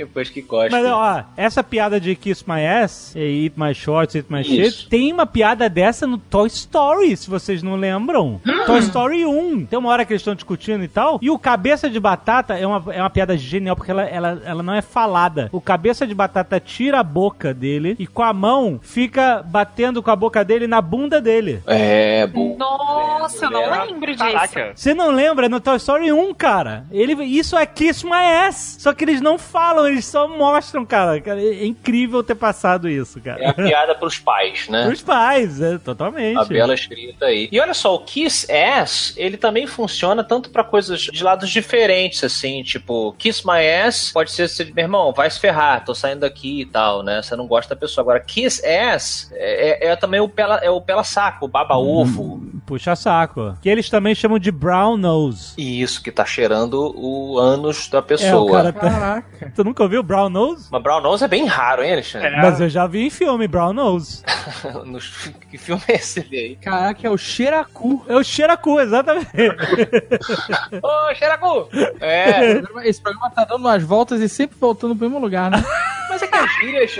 depois que gosta. Mas ó, essa piada de Kiss My Ass e Eat My Shorts, Eat My Isso. Shit, tem uma piada dessa no Toy Story, se vocês não lembram. Toy Story 1. Tem uma hora que eles estão discutindo e tal. E o Cabeça de Batata é uma, é uma piada genial, porque ela, ela, ela não é falada. O Cabeça de Batata tira a boca dele e com a mão fica batendo com a boca dele na bunda dele. É, bom. Nossa, eu não lembro disso. Caraca. Você não lembra? No Toy Story 1, cara. Ele, isso é Kiss My Ass. Só que eles não falam, eles só mostram, cara. Cara, É incrível ter passado isso, cara. É a piada pros pais, né? Os pais, é, totalmente. A bela escrita aí. E olha só, o Kiss Ass, ele também funciona tanto pra coisas de lados diferentes, assim, tipo, Kiss My Ass pode ser, assim, meu irmão, vai se ferrar, tô saindo daqui e tal, né? Você não gosta da pessoa. Agora, Kiss Ass é, é- é também o pela, é o pela saco, o baba ovo. Puxa saco. Que eles também chamam de brown nose. E isso que tá cheirando o ânus da É, o pessoa. cara tá... Caraca. Tu nunca ouviu brown nose? Mas brown nose é bem raro, hein, Alexandre? Mas eu já vi em filme brown nose. Nos- que filme é esse aí? Caraca, é o cheiracu. É o cheiracu, exatamente. Ô, Xeracu! É, Esse programa tá dando umas voltas e sempre voltando pro mesmo lugar, né? mas é que as gírias.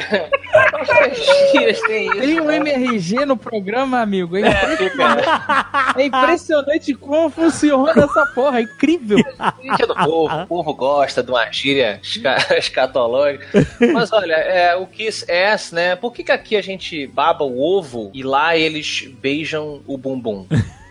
As gírias têm isso. Tem um né? MRG no programa, amigo. É, É, fica. É impressionante como funciona essa porra. É incrível. Gente do povo, o povo gosta de uma gíria esca- escatológica. Mas olha, é, o Kiss Ass, né? Por que, que aqui a gente baba o ovo e lá eles beijam o bumbum?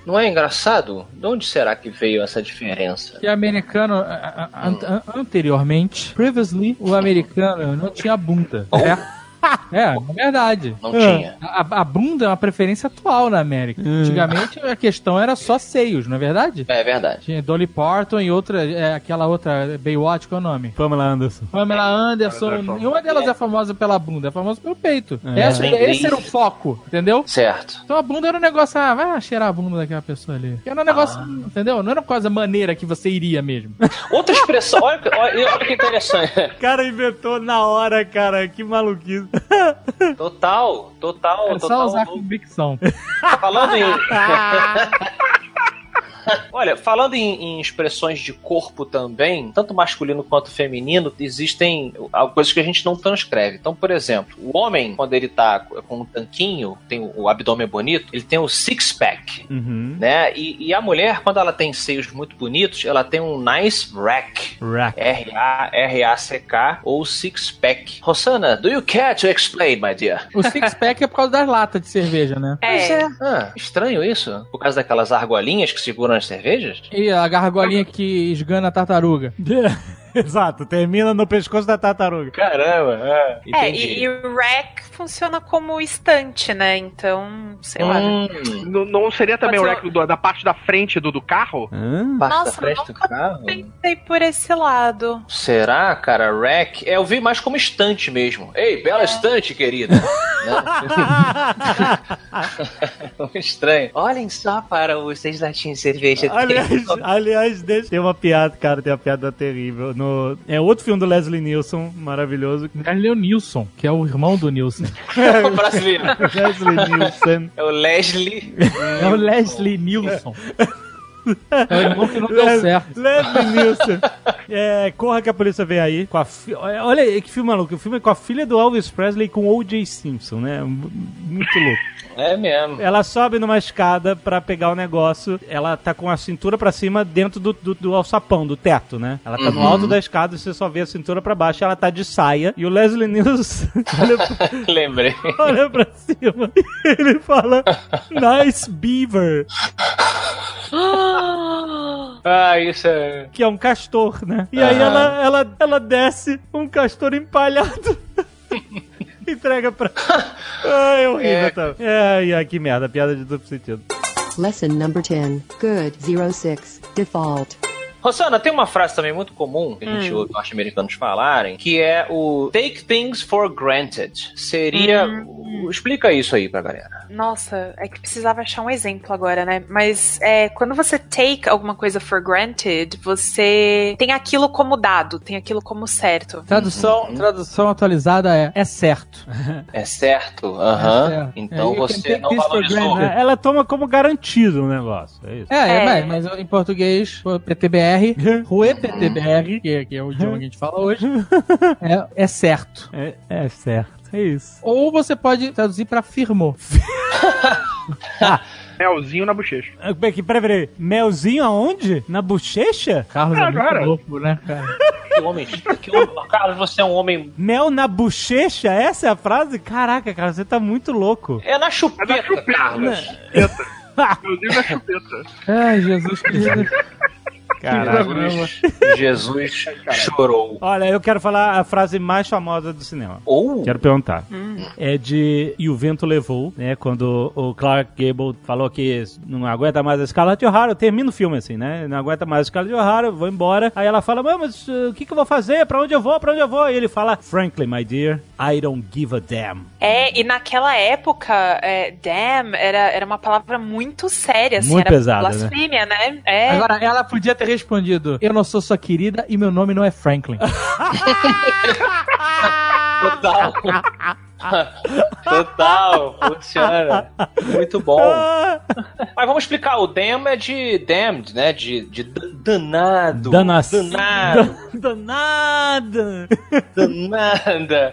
Não é engraçado? De onde será que veio essa diferença? Que americano, a- a- an- an- anteriormente, previously, o americano não tinha bunda. É, é, é verdade. Não tinha. A, a bunda é uma preferência atual na América. Antigamente a questão era só seios, não é verdade? É verdade. Tinha Dolly Parton e outra, é, aquela outra Baywatch, qual é o nome? Pamela Anderson. Pamela Anderson. Anderson. Nenhuma delas é famosa pela bunda, é famosa pelo peito. É. Esse, esse era o foco, entendeu? Certo. Então a bunda era um negócio, ah, vai cheirar a bunda daquela pessoa ali. Era um negócio, Ah. entendeu? Não era uma coisa maneira que você iria mesmo. Outra expressão, olha, que- olha, olha que interessante. O cara inventou na hora, cara. Que maluquice. Total, total, É só total. usar convicção. Falando em. Olha, falando em, em expressões de corpo também, tanto masculino quanto feminino, existem coisas que a gente não transcreve. Então, por exemplo, o homem, quando ele tá com um tanquinho, tem o, o abdômen bonito, ele tem o six-pack. Uhum. Né? E, e a mulher, quando ela tem seios muito bonitos, ela tem um nice rack. Rack. R-A-R-A-C-K ou six-pack. Rossana, do you care to explain, my dear? O six-pack é por causa das latas de cerveja, né? É. Ah, estranho isso. Por causa daquelas argolinhas que seguram as cervejas? E a gargolinha que esgana a tartaruga. Exato, termina no pescoço da tartaruga. Caramba, é. É, e, e o rack funciona como estante, né? Então, sei lá. Hum, Não, não seria também o Pode rack do- da parte da frente do, do carro? Passa Nossa, do nunca carro? Pensei por esse lado. Será, cara? Rack? É, eu vi mais como estante mesmo. Ei, bela estante, querida. Né? Estranho. Olhem só para os seis latinhos de cerveja. Aliás, aliás, deixa. Tem uma piada, cara, tem uma piada terrível. No... É outro filme do Leslie Nielsen, maravilhoso. É o Nilson, que é o irmão do Nilson. o brasileiro. Leslie Nielsen. É o Leslie. É o Leslie Nilson. É o irmão que não deu certo. Leslie Nielsen. É, corra que a polícia vem aí. Com a fi... Olha aí, que filme maluco. O filme é com a filha do Elvis Presley e com o O.J. Simpson, né? Muito louco. É mesmo. Ela sobe numa escada pra pegar o negócio. Ela tá com a cintura pra cima dentro do, do, do alçapão, do teto, né? Ela tá no alto da escada e você só vê a cintura pra baixo. Ela tá de saia. E o Leslie pra- Lembrei. olha pra cima e ele fala: Nice Beaver. Ah, isso é. Que é um castor, né? E aí Aham. ela, ela, ela desce um castor empalhado. Entrega pra. Ai, é horrível, É. tá? Ai, ai, que merda, piada de duplo sentido. Lesson number 10. Good 06. Default. Rosana, tem uma frase também muito comum que a gente ouve norte-americanos falarem, que é o take things for granted. Seria. o- Explica isso aí pra galera. Nossa, é que precisava achar um exemplo agora, né? Mas é, quando você take alguma coisa for granted, você tem aquilo como dado, tem aquilo como certo. Tradução, tradução atualizada é é certo. É certo? Aham. É certo. Então É, you can você não valorizou. É, Ela toma como garantido o negócio, é isso. É, é, É. mas, mas em português, o PTBR, Rue PTBR, que, que é o idioma que a gente fala hoje, é, é certo. É, é certo, é isso. Ou você pode traduzir pra firmou. Melzinho na bochecha. Ah, Peraí, peraí, peraí. Melzinho aonde? Na bochecha? Carlos Ah, é muito cara. louco, né, cara? Que homem. Que homem. Carlos, você é um homem. Mel na bochecha? Essa é a frase? Caraca, cara, você tá muito louco. É na É da chupeta, chupeta. Carlos. Chupeta. Melzinho na chupeta. Ai, Jesus Cristo. Jesus, Jesus chorou. Olha, eu quero falar a frase mais famosa do cinema. Ou. Quero perguntar. É de E o Vento Levou, né? Quando o Clark Gable falou que não aguenta mais a Scarlett O'Hara, termina o filme assim, né? Não aguenta mais a Scarlett O'Hara, vou embora. Aí ela fala, "Mas, uh, o que, que eu vou fazer? Pra onde eu vou? Pra onde eu vou? E ele fala, Frankly, my dear, I don't give a damn. É, e naquela época, é, damn era, era uma palavra muito séria, assim, Muito era pesada, né? blasfêmia, né? É. Agora, ela podia ter respondido: Eu não sou sua querida e meu nome não é Franklin. Total. Total. Funciona. Muito bom. Mas vamos explicar. O damn é de damned, né? De, de danado. Danação. Danado. Danada. É, Danada.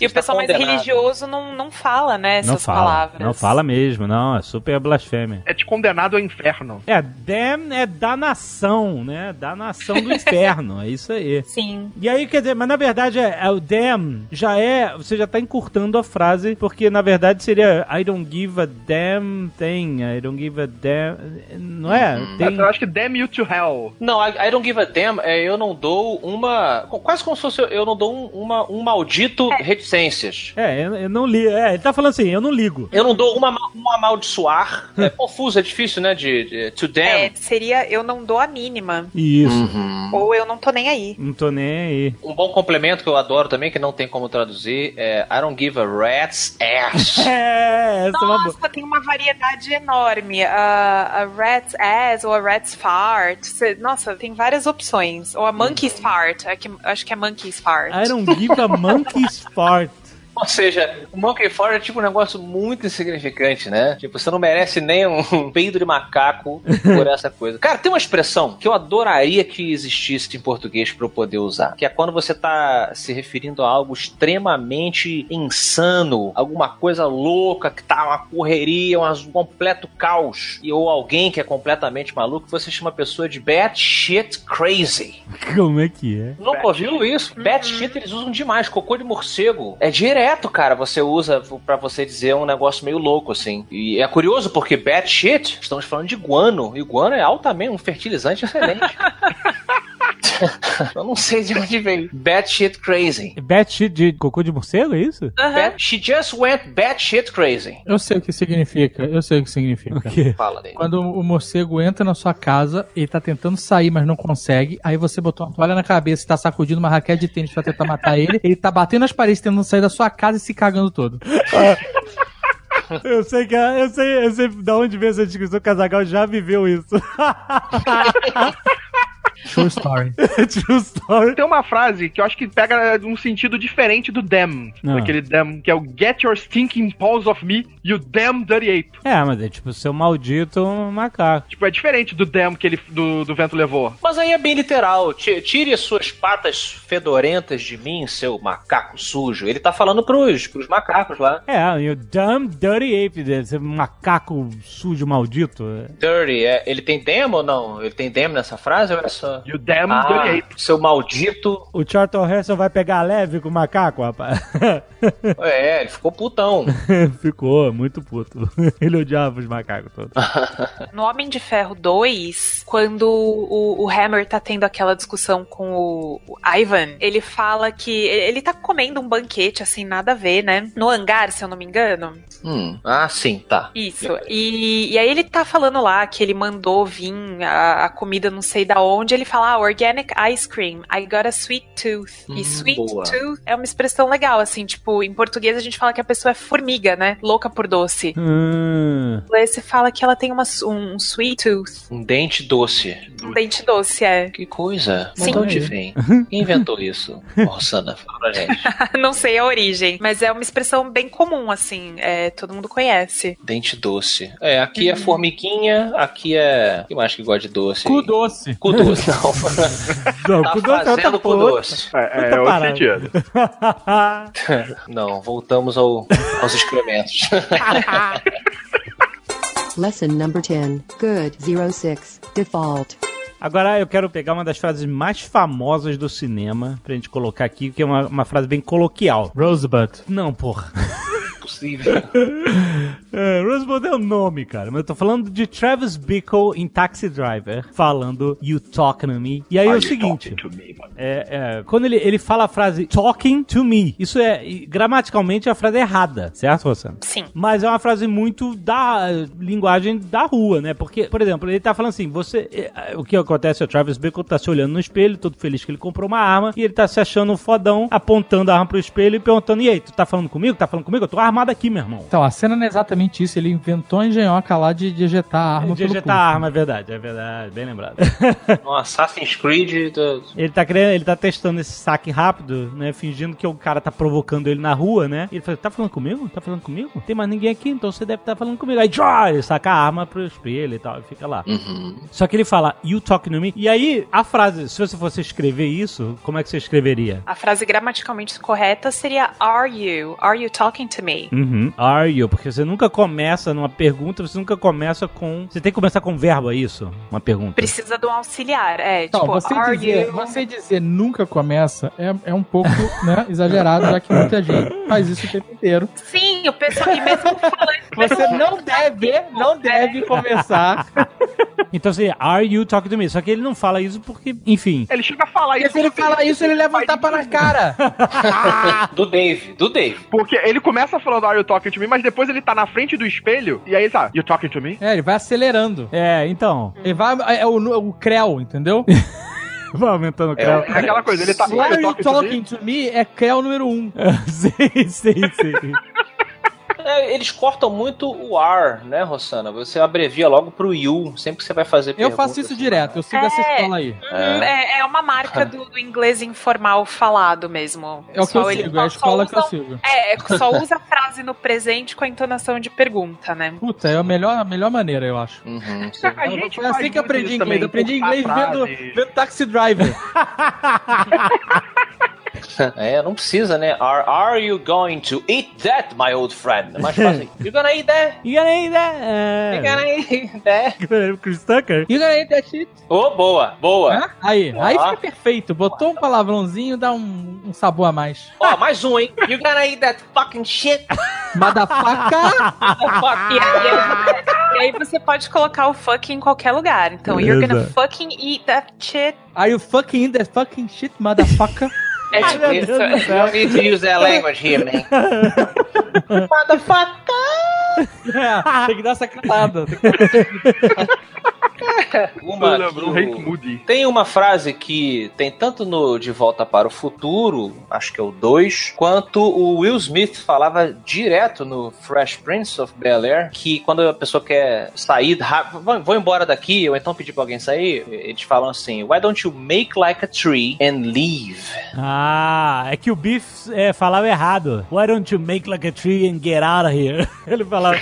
e o Está pessoal mais religioso não, não fala, né, essas Não fala, palavras. não fala mesmo, não, é super blasfêmia. É te condenado ao inferno. É, damn é danação, né? Danação do inferno, é isso aí. Sim. E aí, quer dizer, mas na verdade é, é o damn já é, você já tá encurtando a frase, porque na verdade seria I don't give a damn thing, I don't give a damn, não é? Tem, Eu acho que damn you to hell. Não, I, I don't give a damn é eu não dou uma. Quase como se fosse eu não dou um, uma, um maldito reticências. é, eu, eu não li, é, ele tá falando assim, eu não ligo. Eu não dou uma, um amaldiçoar. É confuso, é difícil, né? De, de to damn. É, seria eu não dou a mínima. Isso, Uhum. Ou eu não tô nem aí. não tô nem aí. Um bom complemento que eu adoro também, que não tem como traduzir, é I don't give a rat's ass. É, essa é uma. Nossa, tem uma variedade enorme. A, a rat's ass ou a rat's fart. Cê- nossa, tem várias opções. Ou a monkey's fart. É que, acho que é monkey's fart. I don't give a monkey's fart. Ou seja, o Monkey Fart é tipo um negócio muito insignificante, né? Tipo, você não merece nem um peido de macaco por essa coisa. Cara, tem uma expressão que eu adoraria que existisse em português pra eu poder usar. Que é quando você tá se referindo a algo extremamente insano, alguma coisa louca, que tá uma correria, um completo caos. E, ou alguém que é completamente maluco, você chama a pessoa de batshit crazy. Como é que é? Nunca ouviu isso? Batshit eles usam demais. Cocô de morcego. É direto, cara. Você usa pra você dizer um negócio meio louco, assim. E é curioso porque batshit, estamos falando de guano. E guano é altamente um fertilizante excelente. Eu não sei de onde veio. Batshit crazy. Batshit de cocô de morcego, é isso? Aham. Bat- she just went batshit crazy. Eu sei o que significa, eu sei o que significa. O quê? Fala dele. Quando o morcego entra na sua casa, ele tá tentando sair, mas não consegue. Aí você botou uma toalha na cabeça e tá sacudindo uma raquete de tênis pra tentar matar ele. Ele tá batendo nas paredes tentando sair da sua casa e se cagando todo. Eu sei que eu sei, eu sei da onde veio essa descrição, o Casagal já viveu isso. True story. True story. Tem uma frase que eu acho que pega um sentido diferente do damn. Ah. Daquele damn, que é o Get your stinking paws off me, you damn dirty ape. É, mas é tipo seu maldito macaco. Tipo, é diferente do damn que ele do, do vento levou. Mas aí é bem literal. Ti- Tire as suas patas fedorentas de mim, seu macaco sujo. Ele tá falando pros, pros macacos lá. É, e o dumb dirty ape, dele, esse macaco sujo maldito. Dirty, é, ele tem demo ou não? Ele tem demo nessa frase ou é só. You damn Ah, dirty ape. seu maldito. O Charlton Heston vai pegar leve com o macaco, rapaz. É, ele ficou putão. Ficou muito puto. Ele odiava os macacos todos. No Homem de Ferro 2, quando o, o Hammer tá tendo aquela discussão com o, o Ivan, ele fala que ele tá comendo um banquete, assim, nada a ver, né? No hangar, se eu não me engano. Hum, ah, sim, tá. Isso. E, e aí ele tá falando lá que ele mandou vir a, a comida não sei da onde. Ele fala, ah, organic ice cream. I got a sweet tooth. Hum, e sweet boa. tooth é uma expressão legal, assim, tipo, em português a gente fala que a pessoa é formiga, né? Louca por doce. Hum. Em inglês você fala que ela tem uma, um, um sweet tooth. Um dente doce. Um dente doce, é. Que coisa. Mas Sim. de onde vem? Quem inventou isso? Rossana, fala pra gente. não sei a origem, mas é uma expressão bem comum, assim, é, todo mundo conhece. Dente doce. É, aqui é formiguinha, aqui é. Quem mais que gosta de doce? Cu doce. Cu doce, não. Não, tá é fazendo cu porra. doce. É, é, parada. sentido. Não, voltamos ao, aos excrementos. Lesson number 10. Good. 06. Default. Agora eu quero pegar uma das frases mais famosas do cinema pra gente colocar aqui, que é uma, uma frase bem coloquial. Rosebud. Não, porra. Possível. É, Rosebud é o nome, cara. Mas eu tô falando de Travis Bickle em Taxi Driver, falando You Talking to Me. E aí é o seguinte. É, é, quando ele, ele fala a frase talking to me, isso é gramaticalmente a frase é errada, certo, Rossano? Sim. Mas é uma frase muito da linguagem da rua, né? Porque, por exemplo, ele tá falando assim: você. eh, O que acontece é o Travis Bickle tá se olhando no espelho, todo feliz que ele comprou uma arma, e ele tá se achando um fodão, apontando a arma pro espelho e perguntando: e aí, tu tá falando comigo? Tá falando comigo? Eu tô armado aqui, meu irmão. Então, a cena não é exatamente isso. Ele inventou a engenhoca lá de, de ejetar a arma De pelo ejetar a arma, é verdade, é verdade, bem lembrado. Um Assassin's Creed. do- Ele tá querendo, ele tá testando esse saque rápido, né? Fingindo que o cara tá provocando ele na rua, né? E ele fala, tá falando comigo? Tá falando comigo? Tem mais ninguém aqui, então você deve estar falando comigo. Aí, tchau, ele saca a arma pro espelho e tal, e fica lá. Uhum. Só que ele fala, you talking to me? E aí, a frase, se você fosse escrever isso, como é que você escreveria? A frase gramaticalmente correta seria Are you? Are you talking to me? Uhum. Are you? Porque você nunca começa numa pergunta, você nunca começa com. Você tem que começar com verbo, é isso? Uma pergunta. Precisa de um auxiliar. É, Então, tipo, você, are dizer, you? você dizer nunca começa é, é um pouco né, exagerado, já que muita gente faz isso o tempo inteiro. Sim, o pessoal, e mesmo falando. Você não deve, não deve começar. Então seria, are you talking to me? Só que ele não fala isso porque, enfim. Ele chega a falar isso. se ele fala isso, ele leva um tapa na cara. Do Dave, do Dave. Porque ele começa falando Are you talking to me, mas depois ele tá na frente do espelho e aí ele tá, You talking to me? É, ele vai acelerando. É, então. Ele vai. É o, o Creu, entendeu? Vai aumentando o É, creu. É aquela coisa, ele tá are Are you talking to me? talking to me é Creu número 1. Um. sim, sim, sim. É, eles cortam muito o R, né, Rossana? Você abrevia logo pro you, sempre que você vai fazer Eu faço isso assim. direto, eu sigo essa É. escola aí. Hum, É, é uma marca do, do inglês informal falado mesmo. É o que eu sigo, é a só- escola que eu usa- sigo. É, é, só usa a frase no presente com a entonação de pergunta, né? Puta, é a melhor, a melhor maneira, eu acho. Uhum. A gente Foi assim que eu aprendi inglês. também, Eu aprendi inglês vendo Taxi Driver. É, não precisa, né? Are, are you going to eat that, my old friend? É mais fácil. You gonna eat that? E aí, You né? gonna eat that? É. Chris Tucker? You gonna eat that shit? Ô, boa, boa. Hã? Aí, aí Ah. fica perfeito. Botou um palavrãozinho, dá um, um sabor a mais. Ó, mais um, hein? You gonna eat that fucking shit? Motherfucker! Fuck E aí, E aí você pode colocar o fucking em qualquer lugar. Então, you're gonna fucking eat that shit. Are you fucking in that fucking shit, motherfucker? É tipo meu isso. Do You don't need to use that language here, man. é, tem que dar essa cantada. Uma que um o-. Tem uma frase que tem tanto no De Volta para o Futuro, acho que é o 2, quanto o Will Smith falava direto no Fresh Prince of Bel-Air, que quando a pessoa quer sair, ra- vou embora daqui, ou então pedir pra alguém sair, eles falam assim, why don't you make like a tree and leave? Ah, é que o Biff é, falava errado. Why don't you make like a tree and get out of here? Ele falava.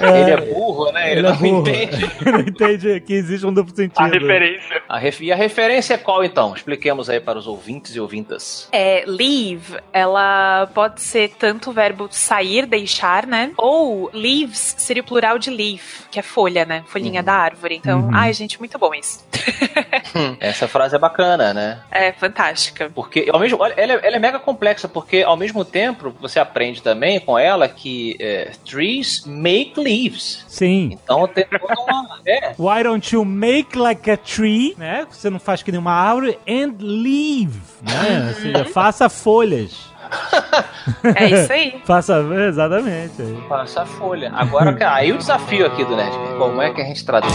Ele é burro, né? Ele, ele é não burro. entende. Ele não entende que existe um duplo sentido. A referência. A ref- E a referência é qual então? Expliquemos aí para os ouvintes e ouvintas. É, leave, ela pode ser tanto o verbo sair, deixar, né? Ou leaves seria o plural de leaf, que é folha, né? Folhinha da árvore. Então, Uhum. ai, gente, muito bom isso. Essa frase é bacana, né? É fantástica. Porque ao mesmo, olha, ela, é, ela é mega complexa, porque ao mesmo tempo você aprende também com ela que é, trees make leaves. Sim. Então tem toda uma. É, Why don't you make like a tree, né? Você não faz que nem uma árvore, and leave, né? Ou seja, faça folhas. É isso aí. Faça, exatamente. passa a folha. Agora, aí o desafio aqui do Nerd. Como é que a gente traduz?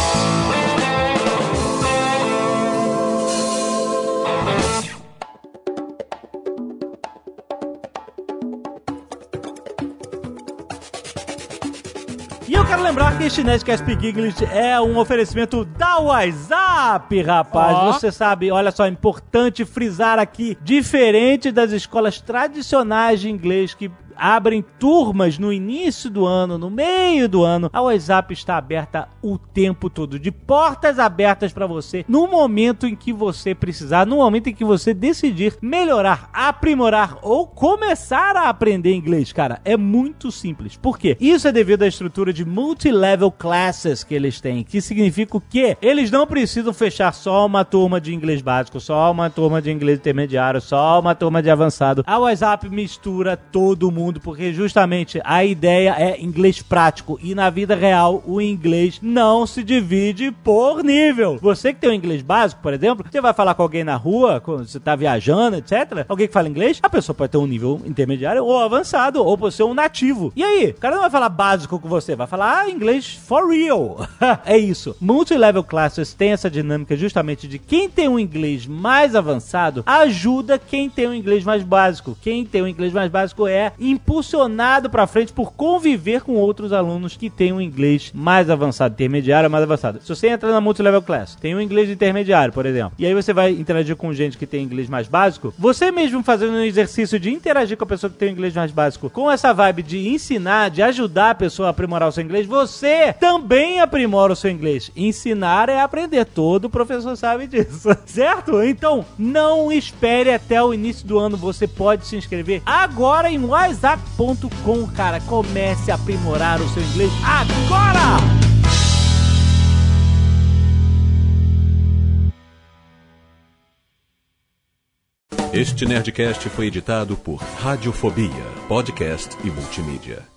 Quero lembrar que este Nerdcast Speak English é um oferecimento da WhatsApp, rapaz. Ó. Você sabe, olha só, é importante frisar aqui, diferente das escolas tradicionais de inglês que abrem turmas no início do ano, no meio do ano, a WhatsApp está aberta o tempo todo, de portas abertas para você, no momento em que você precisar, no momento em que você decidir melhorar, aprimorar ou começar a aprender inglês, cara, é muito simples. Por quê? Isso é devido à estrutura de multi-level classes que eles têm, que significa o quê? Eles não precisam fechar só uma turma de inglês básico, só uma turma de inglês intermediário, só uma turma de avançado. A WhatsApp mistura todo mundo, porque justamente a ideia é inglês prático e na vida real o inglês não se divide por nível. Você que tem o inglês básico, por exemplo, você vai falar com alguém na rua, quando você tá viajando, etc. Alguém que fala inglês, a pessoa pode ter um nível intermediário ou avançado, ou pode ser um nativo. E aí, o cara não vai falar básico com você, vai falar ah, inglês for real. é isso. Multilevel classes tem essa dinâmica justamente de quem tem um inglês mais avançado ajuda quem tem um inglês mais básico. Quem tem um inglês mais básico é impulsionado pra frente por conviver com outros alunos que têm um inglês mais avançado, intermediário mais avançado. Se você entra na multilevel class, tem um inglês intermediário, por exemplo, e aí você vai interagir com gente que tem inglês mais básico, você mesmo fazendo um exercício de interagir com a pessoa que tem um inglês mais básico, com essa vibe de ensinar, de ajudar a pessoa a aprimorar o seu inglês, você também aprimora o seu inglês. Ensinar é aprender, todo professor sabe disso, certo? Então, não espere até o início do ano, você pode se inscrever agora em whatsapp.com, cara. Comece a aprimorar o seu inglês agora! Este Nerdcast foi editado por Radiofobia, podcast e multimídia.